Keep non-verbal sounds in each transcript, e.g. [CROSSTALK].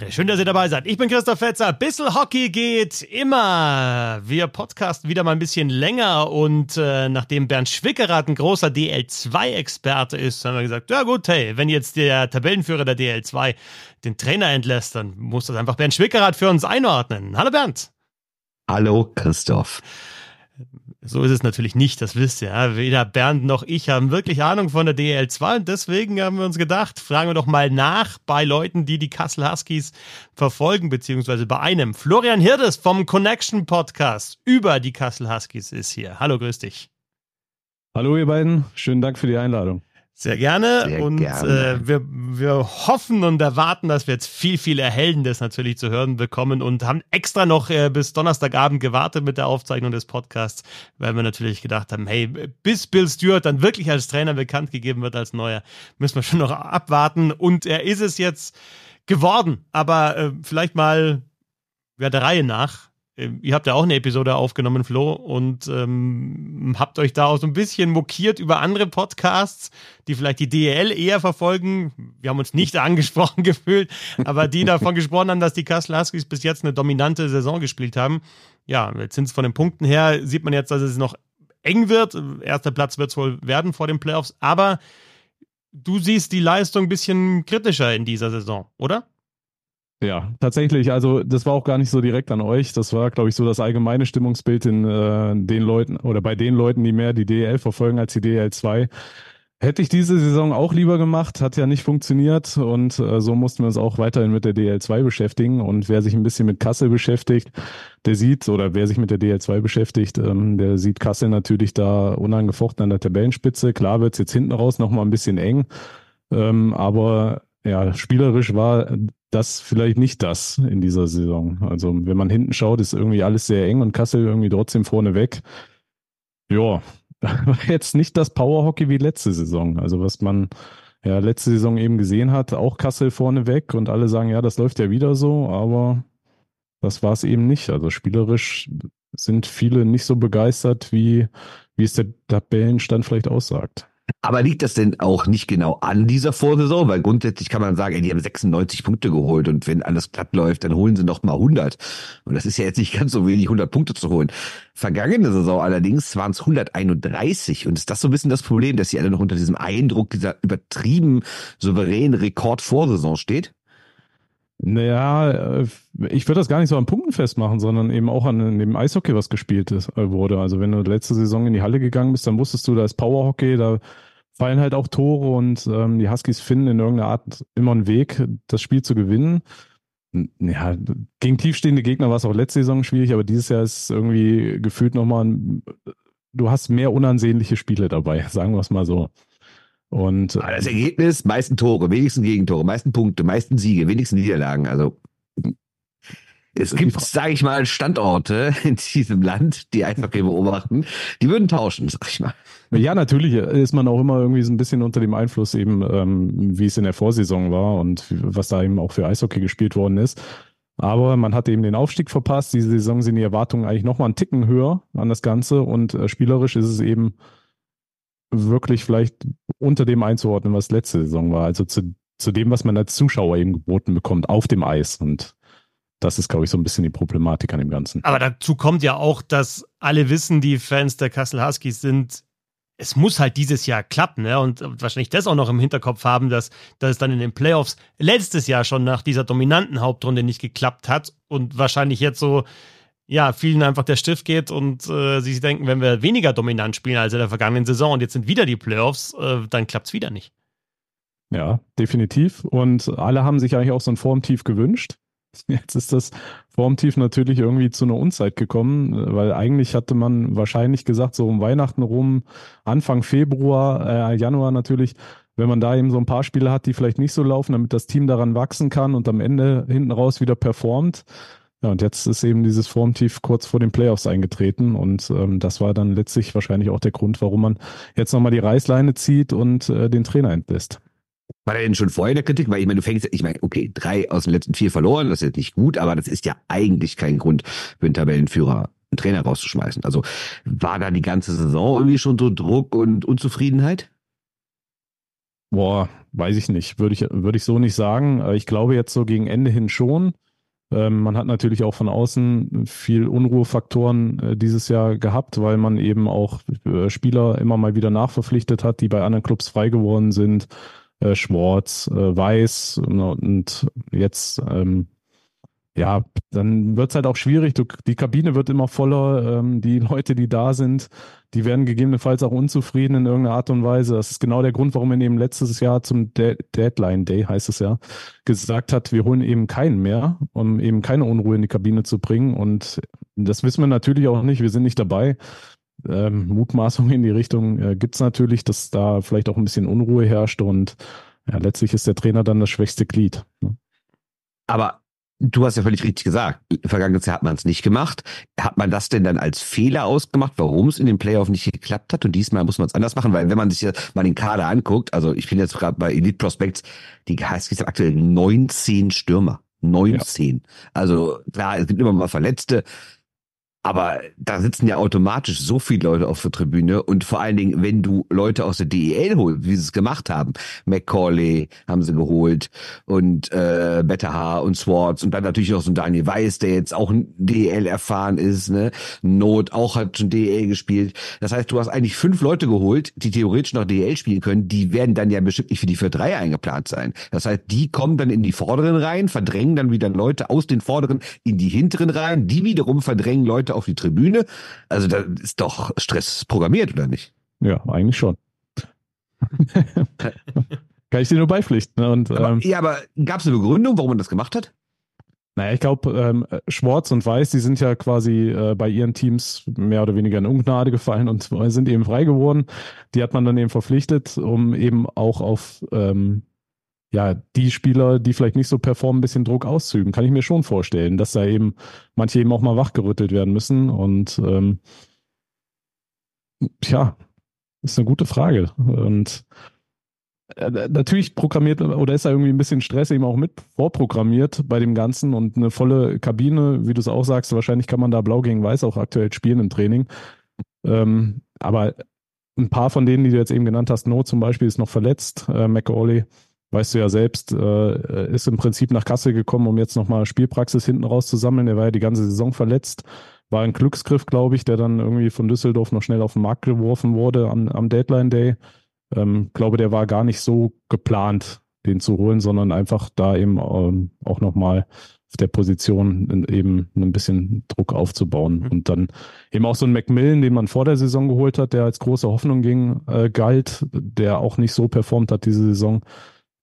Ehre. Schön, dass ihr dabei seid. Ich bin Christoph Fetzer. Bissel Hockey geht immer. Wir podcasten wieder mal ein bisschen länger und äh, nachdem Bernd Schwickerath ein großer DL2-Experte ist, haben wir gesagt, ja gut, hey, wenn jetzt der Tabellenführer der DL2 den Trainer entlässt, dann muss das einfach Bernd Schwickerath für uns einordnen. Hallo Bernd. Hallo Christoph. So ist es natürlich nicht, das wisst ihr. Ja. Weder Bernd noch ich haben wirklich Ahnung von der DL2 und deswegen haben wir uns gedacht, fragen wir doch mal nach bei Leuten, die die Kassel Huskies verfolgen, beziehungsweise bei einem. Florian Hirdes vom Connection Podcast über die Kassel Huskies ist hier. Hallo, grüß dich. Hallo ihr beiden, schönen Dank für die Einladung. Sehr gerne. Sehr und gerne. Äh, wir, wir hoffen und erwarten, dass wir jetzt viel, viel Erhellendes natürlich zu hören bekommen und haben extra noch äh, bis Donnerstagabend gewartet mit der Aufzeichnung des Podcasts, weil wir natürlich gedacht haben, hey, bis Bill Stewart dann wirklich als Trainer bekannt gegeben wird als neuer, müssen wir schon noch abwarten. Und er ist es jetzt geworden. Aber äh, vielleicht mal ja, der Reihe nach. Ähm, ihr habt ja auch eine Episode aufgenommen, Flo, und ähm, habt euch da auch so ein bisschen mokiert über andere Podcasts, die vielleicht die DEL eher verfolgen. Wir haben uns nicht [LAUGHS] angesprochen gefühlt, aber die davon gesprochen haben, dass die Kassel Huskies bis jetzt eine dominante Saison gespielt haben. Ja, jetzt sind es von den Punkten her, sieht man jetzt, dass es noch eng wird. Erster Platz wird es wohl werden vor den Playoffs, aber du siehst die Leistung ein bisschen kritischer in dieser Saison, oder? Ja, tatsächlich. Also das war auch gar nicht so direkt an euch. Das war, glaube ich, so das allgemeine Stimmungsbild in äh, den Leuten oder bei den Leuten, die mehr die DL verfolgen als die DL 2. Hätte ich diese Saison auch lieber gemacht, hat ja nicht funktioniert und äh, so mussten wir uns auch weiterhin mit der DL2 beschäftigen. Und wer sich ein bisschen mit Kassel beschäftigt, der sieht, oder wer sich mit der DL2 beschäftigt, ähm, der sieht Kassel natürlich da unangefochten an der Tabellenspitze. Klar wird's jetzt hinten raus nochmal ein bisschen eng, ähm, aber ja, spielerisch war das vielleicht nicht das in dieser Saison. Also wenn man hinten schaut, ist irgendwie alles sehr eng und Kassel irgendwie trotzdem vorne weg. Ja, [LAUGHS] jetzt nicht das Powerhockey wie letzte Saison. Also was man ja letzte Saison eben gesehen hat, auch Kassel vorne weg und alle sagen, ja, das läuft ja wieder so, aber das war es eben nicht. Also spielerisch sind viele nicht so begeistert, wie, wie es der Tabellenstand vielleicht aussagt. Aber liegt das denn auch nicht genau an dieser Vorsaison? Weil grundsätzlich kann man sagen, ey, die haben 96 Punkte geholt und wenn alles glatt läuft, dann holen sie noch mal 100. Und das ist ja jetzt nicht ganz so wenig, 100 Punkte zu holen. Vergangene Saison allerdings waren es 131 und ist das so ein bisschen das Problem, dass sie alle noch unter diesem Eindruck dieser übertrieben souveränen Rekordvorsaison steht? Naja, äh, ich würde das gar nicht so an Punkten festmachen, sondern eben auch an dem Eishockey, was gespielt ist, äh, wurde. Also wenn du letzte Saison in die Halle gegangen bist, dann wusstest du, da ist Powerhockey, da fallen halt auch Tore und ähm, die Huskies finden in irgendeiner Art immer einen Weg, das Spiel zu gewinnen. Ja, gegen tiefstehende Gegner war es auch letzte Saison schwierig, aber dieses Jahr ist irgendwie gefühlt nochmal ein, du hast mehr unansehnliche Spiele dabei, [LAUGHS] sagen wir es mal so. Und das Ergebnis, meisten Tore, wenigsten Gegentore, meisten Punkte, meisten Siege, wenigsten Niederlagen. Also es gibt, sage ich mal, Standorte [LAUGHS] in diesem Land, die einfach beobachten, die würden tauschen, sag ich mal. Ja, natürlich ist man auch immer irgendwie so ein bisschen unter dem Einfluss eben, ähm, wie es in der Vorsaison war und was da eben auch für Eishockey gespielt worden ist. Aber man hat eben den Aufstieg verpasst. Diese Saison sind die Erwartungen eigentlich nochmal einen Ticken höher an das Ganze und äh, spielerisch ist es eben wirklich vielleicht unter dem einzuordnen, was letzte Saison war. Also zu, zu dem, was man als Zuschauer eben geboten bekommt auf dem Eis. Und das ist, glaube ich, so ein bisschen die Problematik an dem Ganzen. Aber dazu kommt ja auch, dass alle wissen, die Fans der Kassel Huskies sind, es muss halt dieses Jahr klappen, ne? Und wahrscheinlich das auch noch im Hinterkopf haben, dass, dass es dann in den Playoffs letztes Jahr schon nach dieser dominanten Hauptrunde nicht geklappt hat und wahrscheinlich jetzt so ja, vielen einfach der Stift geht und äh, sie denken, wenn wir weniger dominant spielen als in der vergangenen Saison und jetzt sind wieder die Playoffs, äh, dann klappt es wieder nicht. Ja, definitiv. Und alle haben sich eigentlich auch so ein Formtief gewünscht. [LAUGHS] Jetzt ist das Formtief natürlich irgendwie zu einer Unzeit gekommen, weil eigentlich hatte man wahrscheinlich gesagt, so um Weihnachten rum, Anfang Februar, äh, Januar natürlich, wenn man da eben so ein paar Spiele hat, die vielleicht nicht so laufen, damit das Team daran wachsen kann und am Ende hinten raus wieder performt, ja, und jetzt ist eben dieses Formtief kurz vor den Playoffs eingetreten und ähm, das war dann letztlich wahrscheinlich auch der Grund, warum man jetzt nochmal die Reißleine zieht und äh, den Trainer entlässt. War der denn schon vorher in der Kritik? Weil ich meine, du fängst, ich meine, okay, drei aus den letzten vier verloren, das ist jetzt nicht gut, aber das ist ja eigentlich kein Grund für einen Tabellenführer, einen Trainer rauszuschmeißen. Also war da die ganze Saison irgendwie schon so Druck und Unzufriedenheit? Boah, weiß ich nicht. Würde ich, würde ich so nicht sagen. Ich glaube jetzt so gegen Ende hin schon. Ähm, man hat natürlich auch von außen viel Unruhefaktoren äh, dieses Jahr gehabt, weil man eben auch äh, Spieler immer mal wieder nachverpflichtet hat, die bei anderen Clubs frei geworden sind. Äh, Schwarz, Weiß und jetzt ähm, ja, dann wird's halt auch schwierig. Du, die Kabine wird immer voller. Ähm, die Leute, die da sind, die werden gegebenenfalls auch unzufrieden in irgendeiner Art und Weise. Das ist genau der Grund, warum man eben letztes Jahr zum De Deadline Day, heißt es ja, gesagt hat, wir holen eben keinen mehr, um eben keine Unruhe in die Kabine zu bringen. Und das wissen wir natürlich auch nicht. Wir sind nicht dabei. Ähm, Mutmaßungen in die Richtung äh, gibt's natürlich, dass da vielleicht auch ein bisschen Unruhe herrscht und ja, letztlich ist der Trainer dann das schwächste Glied. Ne? Aber Du hast ja völlig richtig gesagt. Vergangenes Jahr hat man es nicht gemacht. Hat man das denn dann als Fehler ausgemacht, warum es in den Playoff nicht geklappt hat? Und diesmal muss man es anders machen, weil wenn man sich ja mal den Kader anguckt, also ich bin jetzt gerade bei Elite Prospects, die heißt es aktuell 19 Stürmer. 19. Ja. Also klar, es gibt immer mal Verletzte, aber da sitzen ja automatisch so viele Leute auf der Tribüne und vor allen Dingen, wenn du Leute aus der DEL holst, wie sie es gemacht haben, McCauley haben sie geholt und äh, Betterhaar und Swartz und dann natürlich auch so ein Daniel Weiß, der jetzt auch ein DEL erfahren ist, ne? Not auch hat schon DEL gespielt. Das heißt, du hast eigentlich fünf Leute geholt, die theoretisch noch DEL spielen können, die werden dann ja bestimmt nicht für die 4-3 eingeplant sein. Das heißt, die kommen dann in die vorderen rein, verdrängen dann wieder Leute aus den vorderen in die hinteren rein, die wiederum verdrängen Leute auf die Tribüne. Also da ist doch Stress programmiert, oder nicht? Ja, eigentlich schon. [LAUGHS] Kann ich dir nur beipflichten. Und, aber, ähm, ja, aber gab es eine Begründung, warum man das gemacht hat? Naja, ich glaube, ähm, Schwarz und Weiß, die sind ja quasi äh, bei ihren Teams mehr oder weniger in Ungnade gefallen und [LAUGHS] sind eben frei geworden. Die hat man dann eben verpflichtet, um eben auch auf ähm, ja, die Spieler, die vielleicht nicht so performen, ein bisschen Druck auszuüben. Kann ich mir schon vorstellen, dass da eben manche eben auch mal wachgerüttelt werden müssen. Und ähm, tja, ist eine gute Frage. Und äh, natürlich programmiert oder ist da irgendwie ein bisschen Stress eben auch mit vorprogrammiert bei dem Ganzen und eine volle Kabine, wie du es auch sagst, wahrscheinlich kann man da blau gegen weiß auch aktuell spielen im Training. Ähm, aber ein paar von denen, die du jetzt eben genannt hast, No zum Beispiel ist noch verletzt, äh, McAuley weißt du ja selbst, äh, ist im Prinzip nach Kassel gekommen, um jetzt nochmal Spielpraxis hinten rauszusammeln. Er war ja die ganze Saison verletzt. War ein Glücksgriff, glaube ich, der dann irgendwie von Düsseldorf noch schnell auf den Markt geworfen wurde am, am Deadline Day. Ähm, glaube, der war gar nicht so geplant, den zu holen, sondern einfach da eben ähm, auch nochmal auf der Position eben ein bisschen Druck aufzubauen. Mhm. Und dann eben auch so ein Macmillan, den man vor der Saison geholt hat, der als große Hoffnung ging, äh, galt, der auch nicht so performt hat diese Saison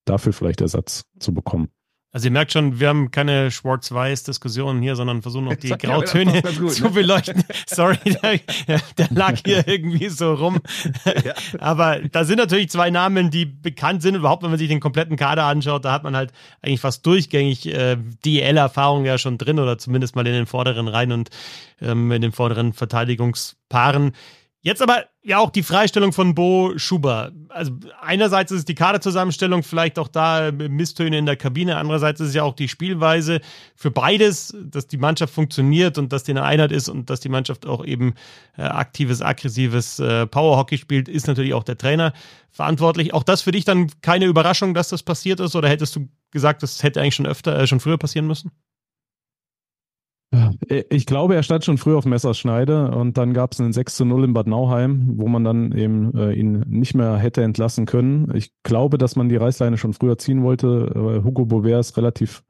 dafür vielleicht Ersatz zu bekommen. Also ihr merkt schon, wir haben keine Schwarz-Weiß-Diskussionen hier, sondern versuchen noch die Grautöne gut, zu ne? beleuchten. [LAUGHS] Sorry, der, der, lag hier irgendwie so rum. Ja. Aber da sind natürlich zwei Namen, die bekannt sind. Überhaupt, wenn man sich den kompletten Kader anschaut, da hat man halt eigentlich fast durchgängig äh, DL-Erfahrung ja schon drin oder zumindest mal in den vorderen Reihen und ähm, in den vorderen Verteidigungspaaren. Jetzt aber ja auch die Freistellung von Bo Schuber. Also einerseits ist es die Kaderzusammenstellung, vielleicht auch da Misstöne in der Kabine, andererseits ist es ja auch die Spielweise für beides, dass die Mannschaft funktioniert und dass die eine Einheit ist und dass die Mannschaft auch eben äh, aktives, aggressives äh, Powerhockey spielt, ist natürlich auch der Trainer verantwortlich. Auch das für dich dann keine Überraschung, dass das passiert ist oder hättest du gesagt, das hätte eigentlich schon öfter, äh, schon früher passieren müssen? Äh, ich glaube, er stand schon früh auf Messerschneide und dann gab es einen 6 zu 0 in Bad Nauheim, wo man dann eben äh, ihn nicht mehr hätte entlassen können. Ich glaube, dass man die Reißleine schon früher ziehen wollte. Hugo Bover ist relativ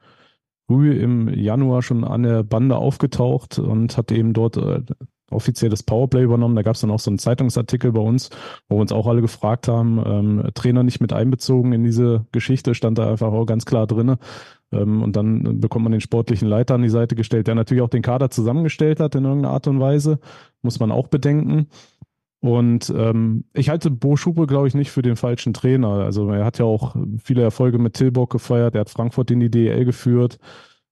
früh im Januar schon an der Bande aufgetaucht und hat eben dort äh, offiziell das Powerplay übernommen. Da gab es dann auch so einen Zeitungsartikel bei uns, wo wir uns auch alle gefragt haben, ähm, Trainer nicht mit einbezogen in diese Geschichte, stand da einfach auch ganz klar drinne. Ähm, und dann bekommt man den sportlichen Leiter an die Seite gestellt, der natürlich auch den Kader zusammengestellt hat in irgendeiner Art und Weise. Muss man auch bedenken. Und ähm, ich halte Bo Schupe, glaube ich, nicht für den falschen Trainer. Also er hat ja auch viele Erfolge mit Tilburg gefeiert, er hat Frankfurt in die DEL geführt.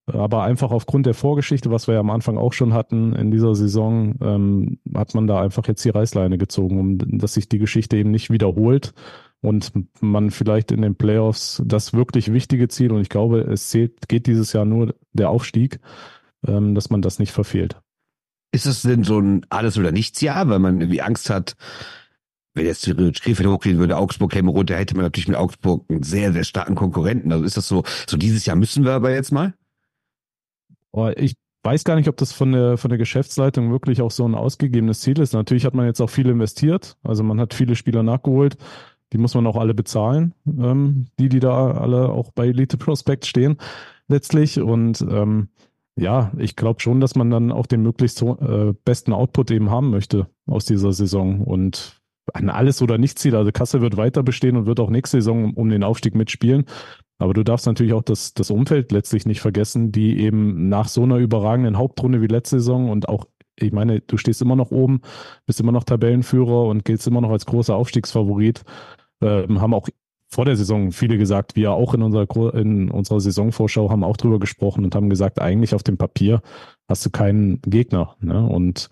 Aber einfach aufgrund der Vorgeschichte, was wir ja am Anfang auch schon hatten in dieser Saison, ähm, hat man da einfach jetzt die Reißleine gezogen, um dass sich die Geschichte eben nicht wiederholt und man vielleicht in den Playoffs das wirklich wichtige Ziel, und ich glaube, es zählt, geht dieses Jahr nur der Aufstieg, ähm, dass man das nicht verfehlt. Ist es denn so ein Alles- oder Nichts-Jahr, weil man irgendwie Angst hat, wenn jetzt Krefeld hochgehen würde, Augsburg käme runter, hätte man natürlich mit Augsburg einen sehr, sehr starken Konkurrenten. Also ist das so, so dieses Jahr müssen wir aber jetzt mal? Oh, ich weiß gar nicht, ob das von der, von der Geschäftsleitung wirklich auch so ein ausgegebenes Ziel ist. Natürlich hat man jetzt auch viel investiert. Also man hat viele Spieler nachgeholt. Die muss man auch alle bezahlen, ähm, die, die da alle auch bei Elite Prospect stehen, letztlich. Und ähm, ja, ich glaube schon, dass man dann auch den möglichst äh, besten Output eben haben möchte aus dieser Saison. Und an alles oder nichts zieht. Also Kassel wird weiter bestehen und wird auch nächste Saison um den Aufstieg mitspielen. Aber du darfst natürlich auch das, das Umfeld letztlich nicht vergessen, die eben nach so einer überragenden Hauptrunde wie letzte Saison und auch, ich meine, du stehst immer noch oben, bist immer noch Tabellenführer und giltst immer noch als großer Aufstiegsfavorit, äh, haben auch vor der Saison viele gesagt, wir auch in unserer, in unserer Saisonvorschau haben auch drüber gesprochen und haben gesagt, eigentlich auf dem Papier hast du keinen Gegner. Ne? Und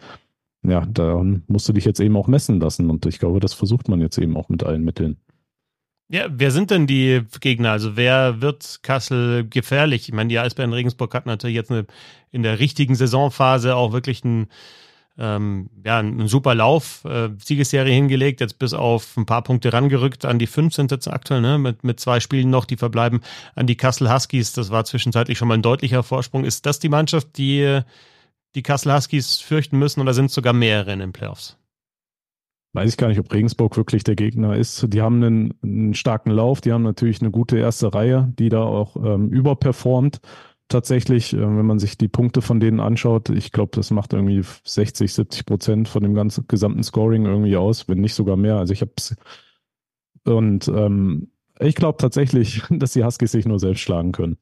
ja, dann musst du dich jetzt eben auch messen lassen und ich glaube, das versucht man jetzt eben auch mit allen Mitteln. Ja, wer sind denn die Gegner? Also wer wird Kassel gefährlich? Ich meine, die Eisbären Regensburg hatten natürlich jetzt eine, in der richtigen Saisonphase auch wirklich einen, ähm, ja, einen super Lauf, äh, Siegesserie hingelegt, jetzt bis auf ein paar Punkte rangerückt. An die fünf sind jetzt aktuell, ne? mit, mit zwei Spielen noch, die verbleiben an die Kassel Huskies. Das war zwischenzeitlich schon mal ein deutlicher Vorsprung. Ist das die Mannschaft, die die Kassel Huskies fürchten müssen oder sind sogar mehrere in den Playoffs? weiß ich gar nicht, ob Regensburg wirklich der Gegner ist. Die haben einen, einen starken Lauf, die haben natürlich eine gute erste Reihe, die da auch ähm, überperformt. Tatsächlich, äh, wenn man sich die Punkte von denen anschaut, ich glaube, das macht irgendwie 60, 70 Prozent von dem ganzen gesamten Scoring irgendwie aus, wenn nicht sogar mehr. Also ich habe und ähm, ich glaube tatsächlich, [LAUGHS] dass die Huskies sich nur selbst schlagen können.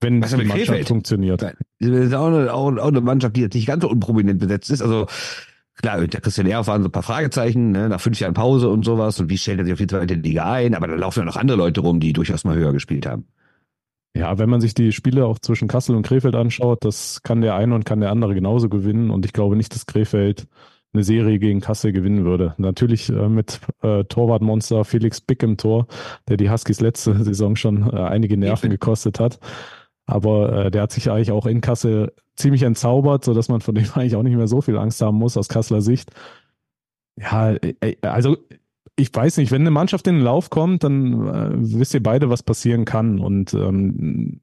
Wenn Was die Mannschaft Krefeld? funktioniert. Das ist auch eine, auch eine Mannschaft, die jetzt nicht ganz so unprominent besetzt ist. Also Klar, der Christian Ehrhoff waren so ein paar Fragezeichen, ne, nach fünf Jahren Pause und sowas. Und wie stellt er sich auf die zweite Liga ein? Aber da laufen ja noch andere Leute rum, die durchaus mal höher gespielt haben. Ja, wenn man sich die Spiele auch zwischen Kassel und Krefeld anschaut, das kann der eine und kann der andere genauso gewinnen. Und ich glaube nicht, dass Krefeld eine Serie gegen Kassel gewinnen würde. Natürlich äh, mit äh, Torwartmonster Felix Bick im Tor, der die Huskies letzte [LAUGHS] Saison schon äh, einige Nerven gekostet hat. Aber äh, der hat sich eigentlich auch in Kassel ziemlich entzaubert, so dass man von dem [LAUGHS] eigentlich auch nicht mehr so viel Angst haben muss aus Kasseler Sicht. Ja, äh, also ich weiß nicht, wenn eine Mannschaft in den Lauf kommt, dann äh, wisst ihr beide, was passieren kann. Und ähm,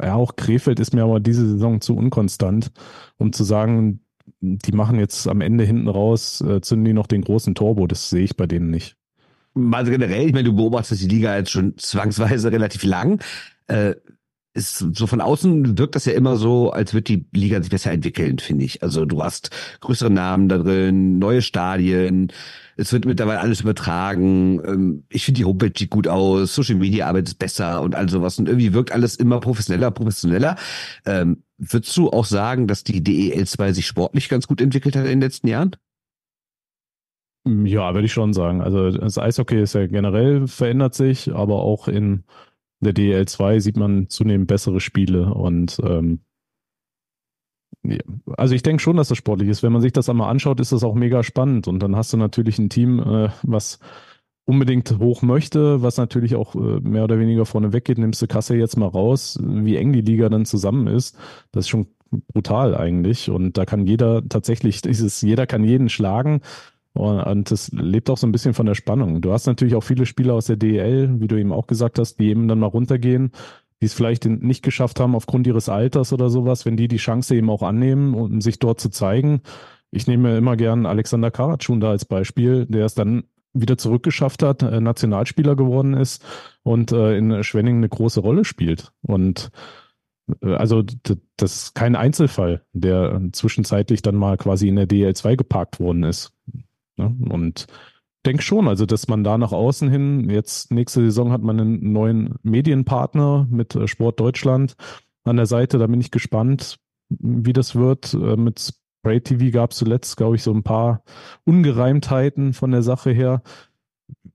ja, auch Krefeld ist mir aber diese Saison zu unkonstant, um zu sagen, die machen jetzt am Ende hinten raus, äh, zünden die noch den großen Turbo. Das sehe ich bei denen nicht. Also generell, ich meine, du beobachtest die Liga jetzt schon zwangsweise relativ lang. Äh, ist so von außen wirkt das ja immer so, als wird die Liga sich besser entwickeln, finde ich. Also du hast größere Namen da drin, neue Stadien, es wird mittlerweile alles übertragen. Ähm, ich finde die Homepage sieht gut aus, Social Media Arbeit ist besser und all sowas und irgendwie wirkt alles immer professioneller, professioneller. Ähm, würdest du auch sagen, dass die DEL 2 sich sportlich ganz gut entwickelt hat in den letzten Jahren? Ja, würde ich schon sagen. Also das Eishockey ist ja generell verändert sich, aber auch in der DL2 sieht man zunehmend bessere Spiele und ähm. Also ich denke schon, dass das sportlich ist. Wenn man sich das einmal anschaut, ist das auch mega spannend und dann hast du natürlich ein Team, äh, was unbedingt hoch möchte, was natürlich auch äh, mehr oder weniger vorne weggeht, nimmst du Kasse jetzt mal raus, wie eng die Liga dann zusammen ist. Das ist schon brutal eigentlich und da kann jeder tatsächlich [LAUGHS] dieses jeder kann jeden schlagen und das lebt auch so ein bisschen von der Spannung. Du hast natürlich auch viele Spieler aus der DEL, wie du eben auch gesagt hast, die eben dann mal runtergehen, die es vielleicht nicht geschafft haben aufgrund ihres Alters oder sowas, wenn die die Chance eben auch annehmen, um sich dort zu zeigen. Ich nehme immer gern Alexander Karatschun da als Beispiel, der es dann wieder zurückgeschafft hat, äh, Nationalspieler geworden ist und äh, in Schwenning eine große Rolle spielt. Und äh, also das ist kein Einzelfall, der zwischenzeitlich dann mal quasi in der DL2 geparkt worden ist. Ne? Und denke schon, also dass man da nach außen hin, jetzt nächste Saison hat man einen neuen Medienpartner mit äh, Sport Deutschland an der Seite, da bin ich gespannt, wie das wird. Äh, mit Spray TV gab es zuletzt, glaube ich, so ein paar Ungereimtheiten von der Sache her,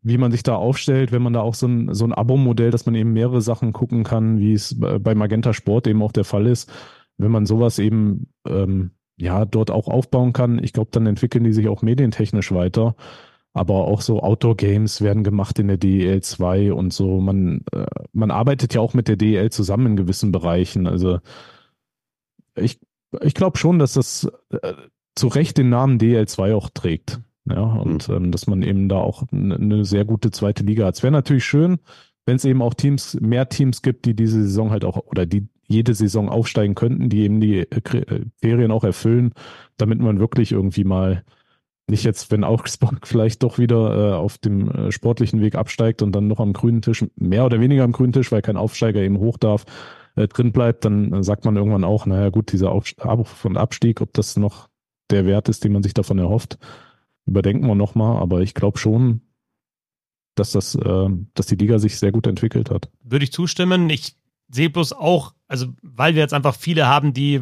wie man sich da aufstellt, wenn man da auch so ein, so ein Abo-Modell, dass man eben mehrere Sachen gucken kann, wie es bei Magenta Sport eben auch der Fall ist. Wenn man sowas eben ähm, ja, dort auch aufbauen kann. Ich glaube, dann entwickeln die sich auch medientechnisch weiter. Aber auch so Outdoor-Games werden gemacht in der DEL 2 und so. Man, äh, man arbeitet ja auch mit der DEL zusammen in gewissen Bereichen. Also ich, ich glaube schon, dass das äh, zu Recht den Namen DL2 auch trägt. Ja, und mhm. ähm, dass man eben da auch eine sehr gute zweite Liga hat. Es wäre natürlich schön, wenn es eben auch Teams, mehr Teams gibt, die diese Saison halt auch oder die jede Saison aufsteigen könnten, die eben die äh, Kriterien auch erfüllen, damit man wirklich irgendwie mal nicht jetzt, wenn Augsburg [LAUGHS] vielleicht doch wieder äh, auf dem äh, sportlichen Weg absteigt und dann noch am grünen Tisch, mehr oder weniger am grünen Tisch, weil kein Aufsteiger eben hoch darf, äh, drin bleibt, dann sagt man irgendwann auch, naja gut, dieser Auf und Abstieg, ob das noch der Wert ist, den man sich davon erhofft, überdenken wir nochmal, aber ich glaube schon, dass das, äh, dass die Liga sich sehr gut entwickelt hat. Würde ich zustimmen. Ich sehe bloß auch, also weil wir jetzt einfach viele haben, die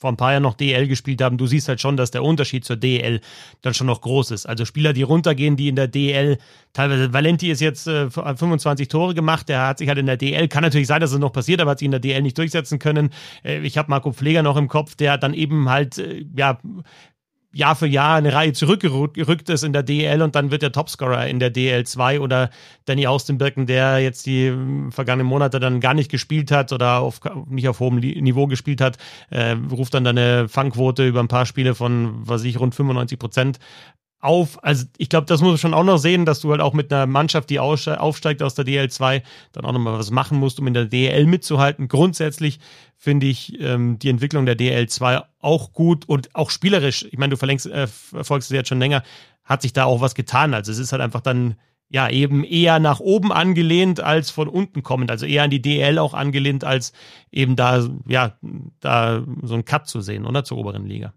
vor ein paar Jahren noch DL gespielt haben, du siehst halt schon, dass der Unterschied zur DL dann schon noch groß ist. Also Spieler, die runtergehen, die in der DL, teilweise, Valenti ist jetzt äh, 25 Tore gemacht, der hat sich halt in der DL, kann natürlich sein, dass es noch passiert, aber hat sich in der DL nicht durchsetzen können. Äh, ich habe Marco Pfleger noch im Kopf, der dann eben halt, äh, ja, Jahr für Jahr eine Reihe zurückgerückt ist in der DL und dann wird der Topscorer in der DL2 oder Danny Austenbirken, der jetzt die hm, vergangenen Monate dann gar nicht gespielt hat oder auf, nicht auf hohem Niveau gespielt hat, äh, ruft dann eine Fangquote über ein paar Spiele von, was ich, rund 95 Prozent auf. Also ich glaube, das muss man schon auch noch sehen, dass du halt auch mit einer Mannschaft, die aufsteigt aus der DL2, dann auch nochmal was machen musst, um in der DL mitzuhalten. Grundsätzlich finde ich ähm, die Entwicklung der DL2 auch gut und auch spielerisch. Ich meine, du verlängst, äh, verfolgst es jetzt schon länger, hat sich da auch was getan. Also es ist halt einfach dann ja eben eher nach oben angelehnt als von unten kommend, also eher an die DL auch angelehnt als eben da ja da so ein Cut zu sehen, oder zur oberen Liga.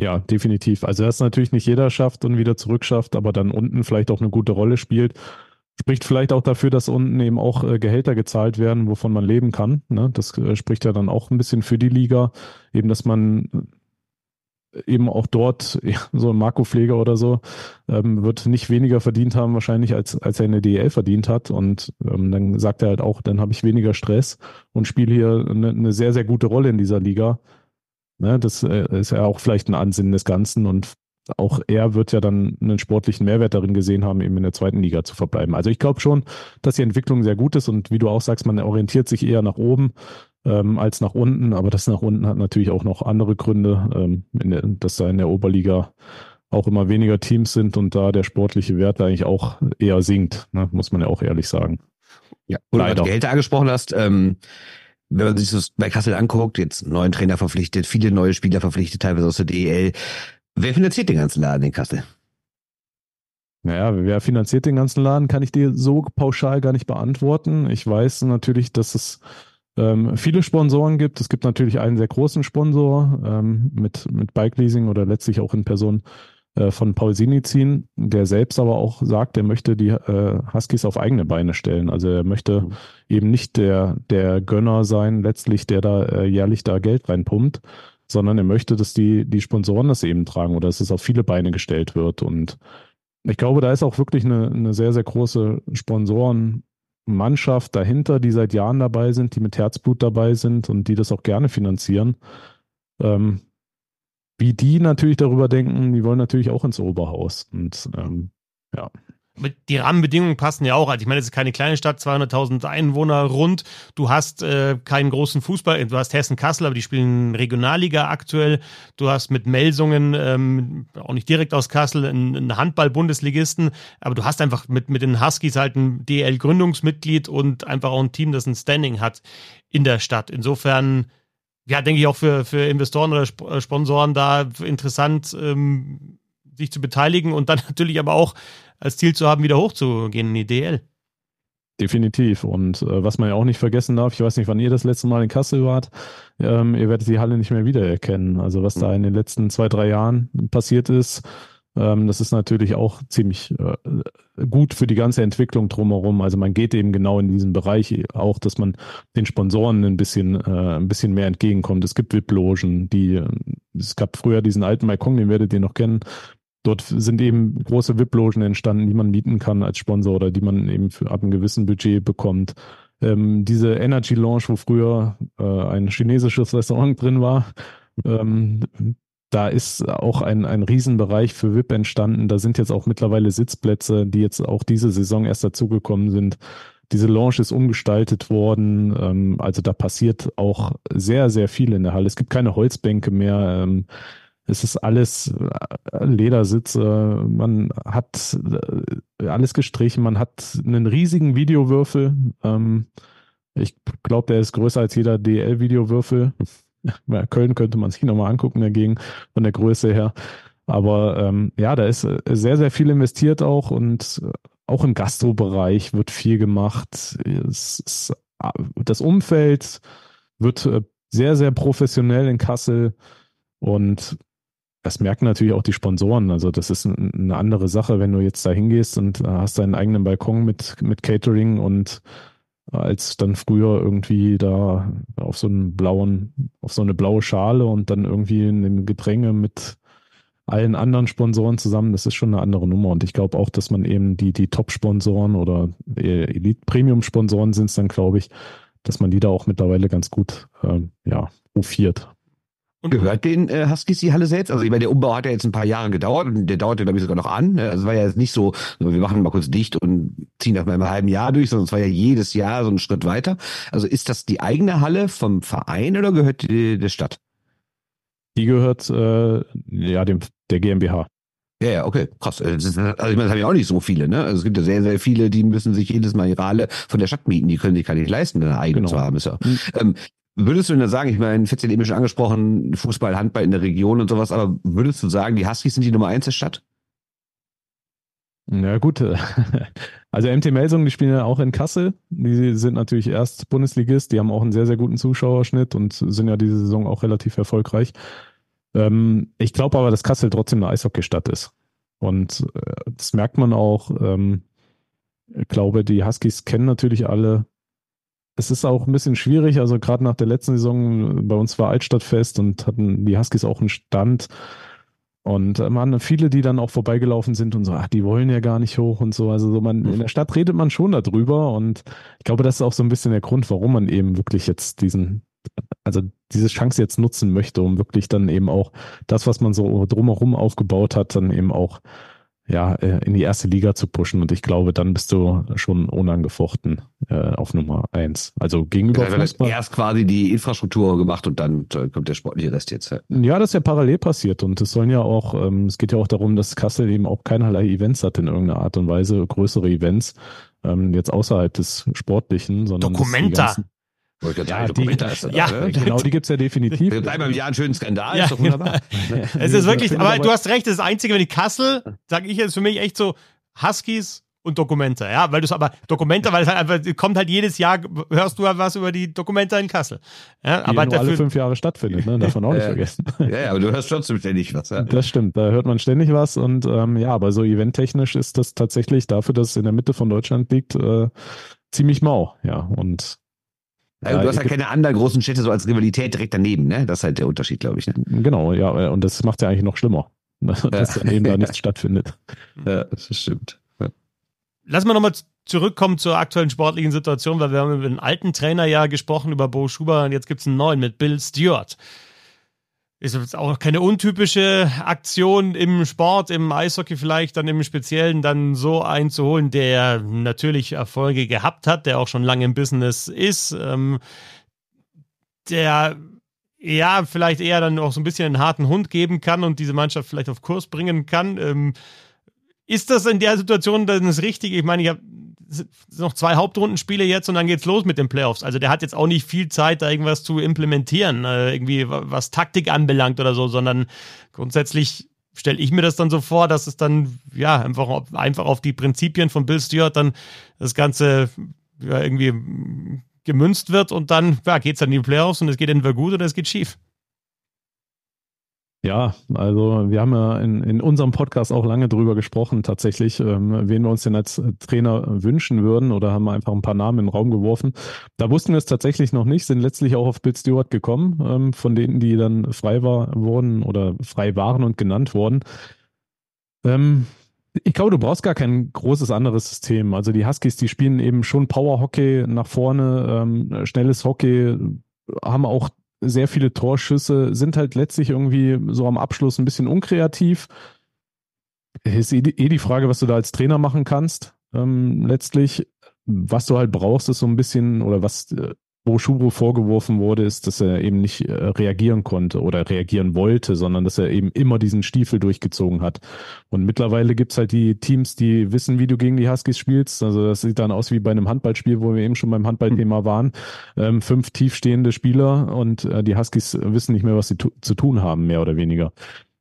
Ja, definitiv. Also, dass natürlich nicht jeder schafft und wieder zurückschafft, aber dann unten vielleicht auch eine gute Rolle spielt. Spricht vielleicht auch dafür, dass unten eben auch äh, Gehälter gezahlt werden, wovon man leben kann. Ne? Das äh, spricht ja dann auch ein bisschen für die Liga, eben, dass man äh, eben auch dort, [LAUGHS] ja, so ein Marco Pfleger oder so, ähm, wird nicht weniger verdient haben wahrscheinlich, als, als er in der DL verdient hat. Und ähm, dann sagt er halt auch, dann habe ich weniger Stress und spiele hier eine, eine sehr, sehr gute Rolle in dieser Liga. Ne, das äh, ist ja auch vielleicht ein Ansinnen des Ganzen und auch er wird ja dann einen sportlichen Mehrwert darin gesehen haben, eben in der zweiten Liga zu verbleiben. Also ich glaube schon, dass die Entwicklung sehr gut ist und wie du auch sagst, man orientiert sich eher nach oben ähm, als nach unten, aber das nach unten hat natürlich auch noch andere Gründe, ähm, der, dass da in der Oberliga auch immer weniger Teams sind und da der sportliche Wert eigentlich auch eher sinkt, ne? muss man ja auch ehrlich sagen. Ja, und weil du Gehälter angesprochen hast, ähm, wenn man sich das bei Kassel anguckt, jetzt neuen Trainer verpflichtet, viele neue Spieler verpflichtet, teilweise aus der DEL. Wer finanziert den ganzen Laden in Kassel? Naja, wer finanziert den ganzen Laden, kann ich dir so pauschal gar nicht beantworten. Ich weiß natürlich, dass es ähm, viele Sponsoren gibt. Es gibt natürlich einen sehr großen Sponsor ähm, mit, mit Bike Leasing oder letztlich auch in Person äh, von Paul Sinizin, der selbst aber auch sagt, er möchte die äh, Huskies auf eigene Beine stellen. Also er möchte mhm. eben nicht der, der Gönner sein, letztlich, der da äh, jährlich da Geld reinpumpt, sondern er möchte, dass die, die Sponsoren das eben tragen oder dass es auf viele Beine gestellt wird. Und ich glaube, da ist auch wirklich eine, eine sehr, sehr große Sponsorenmannschaft dahinter, die seit Jahren dabei sind, die mit Herzblut dabei sind und die das auch gerne finanzieren. Ähm, wie die natürlich darüber denken, die wollen natürlich auch ins Oberhaus. Und ähm, ja. Die Rahmenbedingungen passen ja auch. Also ich meine, es ist keine kleine Stadt, 200.000 Einwohner rund. Du hast äh, keinen großen Fußball. Du hast Hessen-Kassel, aber die spielen Regionalliga aktuell. Du hast mit Melsungen, ähm, auch nicht direkt aus Kassel, einen Handball-Bundesligisten. Aber du hast einfach mit, mit den Huskies halt ein DL-Gründungsmitglied und einfach auch ein Team, das ein Standing hat in der Stadt. Insofern ja, denke ich auch für, für Investoren oder Sp äh, Sponsoren da interessant, ähm, sich zu beteiligen und dann [LAUGHS] natürlich aber auch als Ziel zu haben, wieder hochzugehen in die DL. Definitiv. Und äh, was man ja auch nicht vergessen darf, ich weiß nicht, wann ihr das letzte Mal in Kassel wart, ähm, ihr werdet die Halle nicht mehr wiedererkennen. Also was da in den letzten zwei, drei Jahren passiert ist, das ist natürlich auch ziemlich äh, gut für die ganze Entwicklung drumherum. Also man geht eben genau in diesen Bereich auch, dass man den Sponsoren ein bisschen, äh, ein bisschen mehr entgegenkommt. Es gibt VIP-Logen, die, es gab früher diesen alten Maikong, den werdet ihr noch kennen. Dort sind eben große VIP-Logen entstanden, die man mieten kann als Sponsor oder die man eben für ab einem gewissen Budget bekommt. Ähm, diese Energy Lounge, wo früher äh, ein chinesisches Restaurant drin war, ähm, da ist auch ein, ein Riesenbereich für VIP entstanden. Da sind jetzt auch mittlerweile Sitzplätze, die jetzt auch diese Saison erst dazugekommen sind. Diese Lounge ist umgestaltet worden. Ähm, also da passiert auch sehr, sehr viel in der Halle. Es gibt keine Holzbänke mehr. Ähm, Es ist alles äh, Ledersitze, man hat äh, alles gestrichen, man hat einen riesigen Videowürfel. Ähm, ich glaube, der ist größer als jeder DL-Videowürfel. [LAUGHS] Bei Köln könnte man sich nochmal angucken dagegen, von der Größe her. Aber ähm, ja, da ist äh, sehr, sehr viel investiert auch und auch im Gastrobereich wird viel gemacht. Ist, das Umfeld wird sehr, sehr professionell in Kassel und das merken natürlich auch die Sponsoren. Also das ist eine andere Sache, wenn du jetzt da hingehst und hast deinen eigenen Balkon mit, mit Catering und als dann früher irgendwie da auf so einen blauen, auf so eine blaue Schale und dann irgendwie in den Getränke mit allen anderen Sponsoren zusammen, das ist schon eine andere Nummer. Und ich glaube auch, dass man eben die, die Top-Sponsoren oder Elite-Premium-Sponsoren sind es dann, glaube ich, dass man die da auch mittlerweile ganz gut ähm, ja, profiert. Und gehört den äh, Huskies die Halle selbst? Also ich meine, der Umbau hat ja jetzt ein paar Jahre gedauert und der dauerte, glaube ich, sogar noch an. Ne? Also es war ja jetzt nicht so, wir machen mal kurz dicht und ziehen das mal im halben Jahr durch, sondern es war ja jedes Jahr so ein Schritt weiter. Also ist das die eigene Halle vom Verein oder gehört die der Stadt? Die gehört äh, ja dem der GmbH. Ja, ja, okay, krass. Äh, also ich meine, das haben ja auch nicht so viele, ne? Also es gibt ja sehr, sehr viele, die müssen sich jedes Mal ihre Halle von der Stadt mieten. Die können sich gar nicht leisten, eine eigene genau. zu haben. Ist ja. Mhm. Ähm, Würdest du denn sagen, ich meine, Fitz hat eben schon angesprochen, Fußball, Handball in der Region und sowas, aber würdest du sagen, die Huskies sind die Nummer eins der Stadt? Na gut, [LAUGHS] also MT Melsung, die spielen ja auch in Kassel. Die sind natürlich erst Bundesligist, die haben auch einen sehr, sehr guten Zuschauerschnitt und sind ja diese Saison auch relativ erfolgreich. Ähm, ich glaube aber, dass Kassel trotzdem eine Eishockeystadt ist. Und äh, das merkt man auch. Ähm, ich glaube, die Huskies kennen natürlich alle es ist auch ein bisschen schwierig. Also gerade nach der letzten Saison, bei uns war Altstadtfest und hatten die Huskies auch einen Stand. Und äh, man viele, die dann auch vorbeigelaufen sind und so, ach, die wollen ja gar nicht hoch und so. Also so man, in der Stadt redet man schon darüber und ich glaube, das ist auch so ein bisschen der Grund, warum man eben wirklich jetzt diesen, also diese Chance jetzt nutzen möchte, um wirklich dann eben auch das, was man so drumherum aufgebaut hat, dann eben auch ja, äh, in die erste Liga zu pushen. Und ich glaube, dann bist du schon unangefochten äh, auf Nummer eins. Also gegenüber ja, Fußball. Erst quasi die Infrastruktur gemacht und dann äh, kommt der sportliche Rest jetzt. Ja. ja, das ist ja parallel passiert. Und es sollen ja auch, ähm, es geht ja auch darum, dass Kassel eben auch keinerlei Events hat in irgendeiner Art und Weise, größere Events, ähm, jetzt außerhalb des Sportlichen, sondern Dokumenta. Ja, die, ja genau, die gibt's ja definitiv. Wir bleiben im Jahr einen schönen Skandal, ja, ist doch wunderbar. [LAUGHS] es ist wirklich, aber du hast recht, das, ist das Einzige, wenn ich Kassel, sage ich jetzt für mich echt so, Huskies und Dokumenta, ja, weil du es aber Dokumenta, weil es halt einfach kommt halt jedes Jahr hörst du halt was über die Dokumenta in Kassel. Ja, die aber nur dafür, alle fünf Jahre stattfindet, ne? Darf man auch nicht [LAUGHS] vergessen. Ja, ja, aber du hörst trotzdem ständig was. Ja. Das stimmt, da hört man ständig was und ähm, ja, aber so eventtechnisch ist das tatsächlich dafür, dass es in der Mitte von Deutschland liegt, äh, ziemlich mau, ja und also du hast halt keine anderen großen Städte so als Rivalität direkt daneben, ne? Das ist halt der Unterschied, glaube ich. Ne? Genau, ja, und das macht ja eigentlich noch schlimmer, [LAUGHS] dass ja. dann eben da nichts [LAUGHS] stattfindet. Ja, das stimmt. Ja. Lass mal nochmal zurückkommen zur aktuellen sportlichen Situation, weil wir haben über den alten Trainer ja gesprochen, über Bo Schuber, und jetzt gibt es einen neuen mit Bill Stewart. Ist jetzt auch keine untypische Aktion im Sport, im Eishockey vielleicht dann im Speziellen dann so einzuholen, der natürlich Erfolge gehabt hat, der auch schon lange im Business ist, ähm, der ja vielleicht eher dann auch so ein bisschen einen harten Hund geben kann und diese Mannschaft vielleicht auf Kurs bringen kann. Ähm, ist das in der Situation dann das Richtige? Ich meine, ich habe noch zwei Hauptrundenspiele jetzt und dann geht's los mit den Playoffs. Also der hat jetzt auch nicht viel Zeit, da irgendwas zu implementieren, äh, irgendwie was Taktik anbelangt oder so, sondern grundsätzlich stelle ich mir das dann so vor, dass es dann ja einfach, einfach auf die Prinzipien von Bill Stewart dann das Ganze ja, irgendwie gemünzt wird und dann ja, geht's dann in die Playoffs und es geht entweder gut oder es geht schief. Ja, also wir haben ja in, in unserem Podcast auch lange drüber gesprochen, tatsächlich, ähm, wen wir uns denn als Trainer wünschen würden oder haben einfach ein paar Namen in den Raum geworfen. Da wussten wir es tatsächlich noch nicht, sind letztlich auch auf Bill Stewart gekommen, ähm, von denen, die dann frei war, wurden oder frei waren und genannt wurden. Ähm, ich glaube, du brauchst gar kein großes anderes System. Also die Huskies, die spielen eben schon Power Hockey nach vorne, ähm, schnelles Hockey, haben auch sehr viele Torschüsse, sind halt letztlich irgendwie so am Abschluss ein bisschen unkreativ. Ist eh, eh die Frage, was du da als Trainer machen kannst. Ähm, letztlich, was du halt brauchst, ist so ein bisschen, oder was, äh, wo Schubro vorgeworfen wurde, ist, dass er eben nicht äh, reagieren konnte oder reagieren wollte, sondern dass er eben immer diesen Stiefel durchgezogen hat. Und mittlerweile gibt's halt die Teams, die wissen, wie du gegen die Huskies spielst. Also das sieht dann aus wie bei einem Handballspiel, wo wir eben schon beim Handballthema waren. Ähm, fünf tiefstehende Spieler und äh, die Huskies wissen nicht mehr, was sie zu tun haben, mehr oder weniger.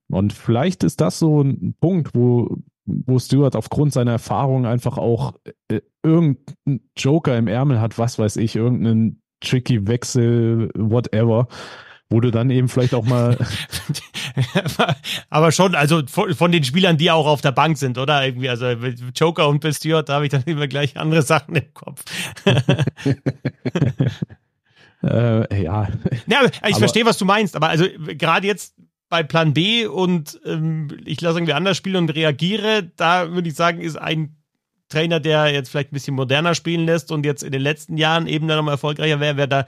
Und vielleicht ist das so ein Punkt, wo wo Stewart aufgrund seiner Erfahrung einfach auch äh, irgendeinen Joker im Ärmel hat, was weiß ich, irgendeinen tricky Wechsel, whatever, wo du dann eben vielleicht auch mal. [LAUGHS] [LAUGHS] Aber schon, also von, den Spielern, die auch auf der Bank sind, oder? Irgendwie, also Joker und Stewart, da habe ich dann immer gleich andere Sachen im Kopf. [LAUGHS] äh, ja. Ja, ich verstehe, was du meinst, aber also gerade jetzt bei Plan B und ähm, ich lasse irgendwie anders spielen und reagiere, da würde ich sagen, ist ein Trainer, der jetzt vielleicht ein bisschen moderner spielen lässt und jetzt in den letzten Jahren eben dann nochmal erfolgreicher wäre, wäre da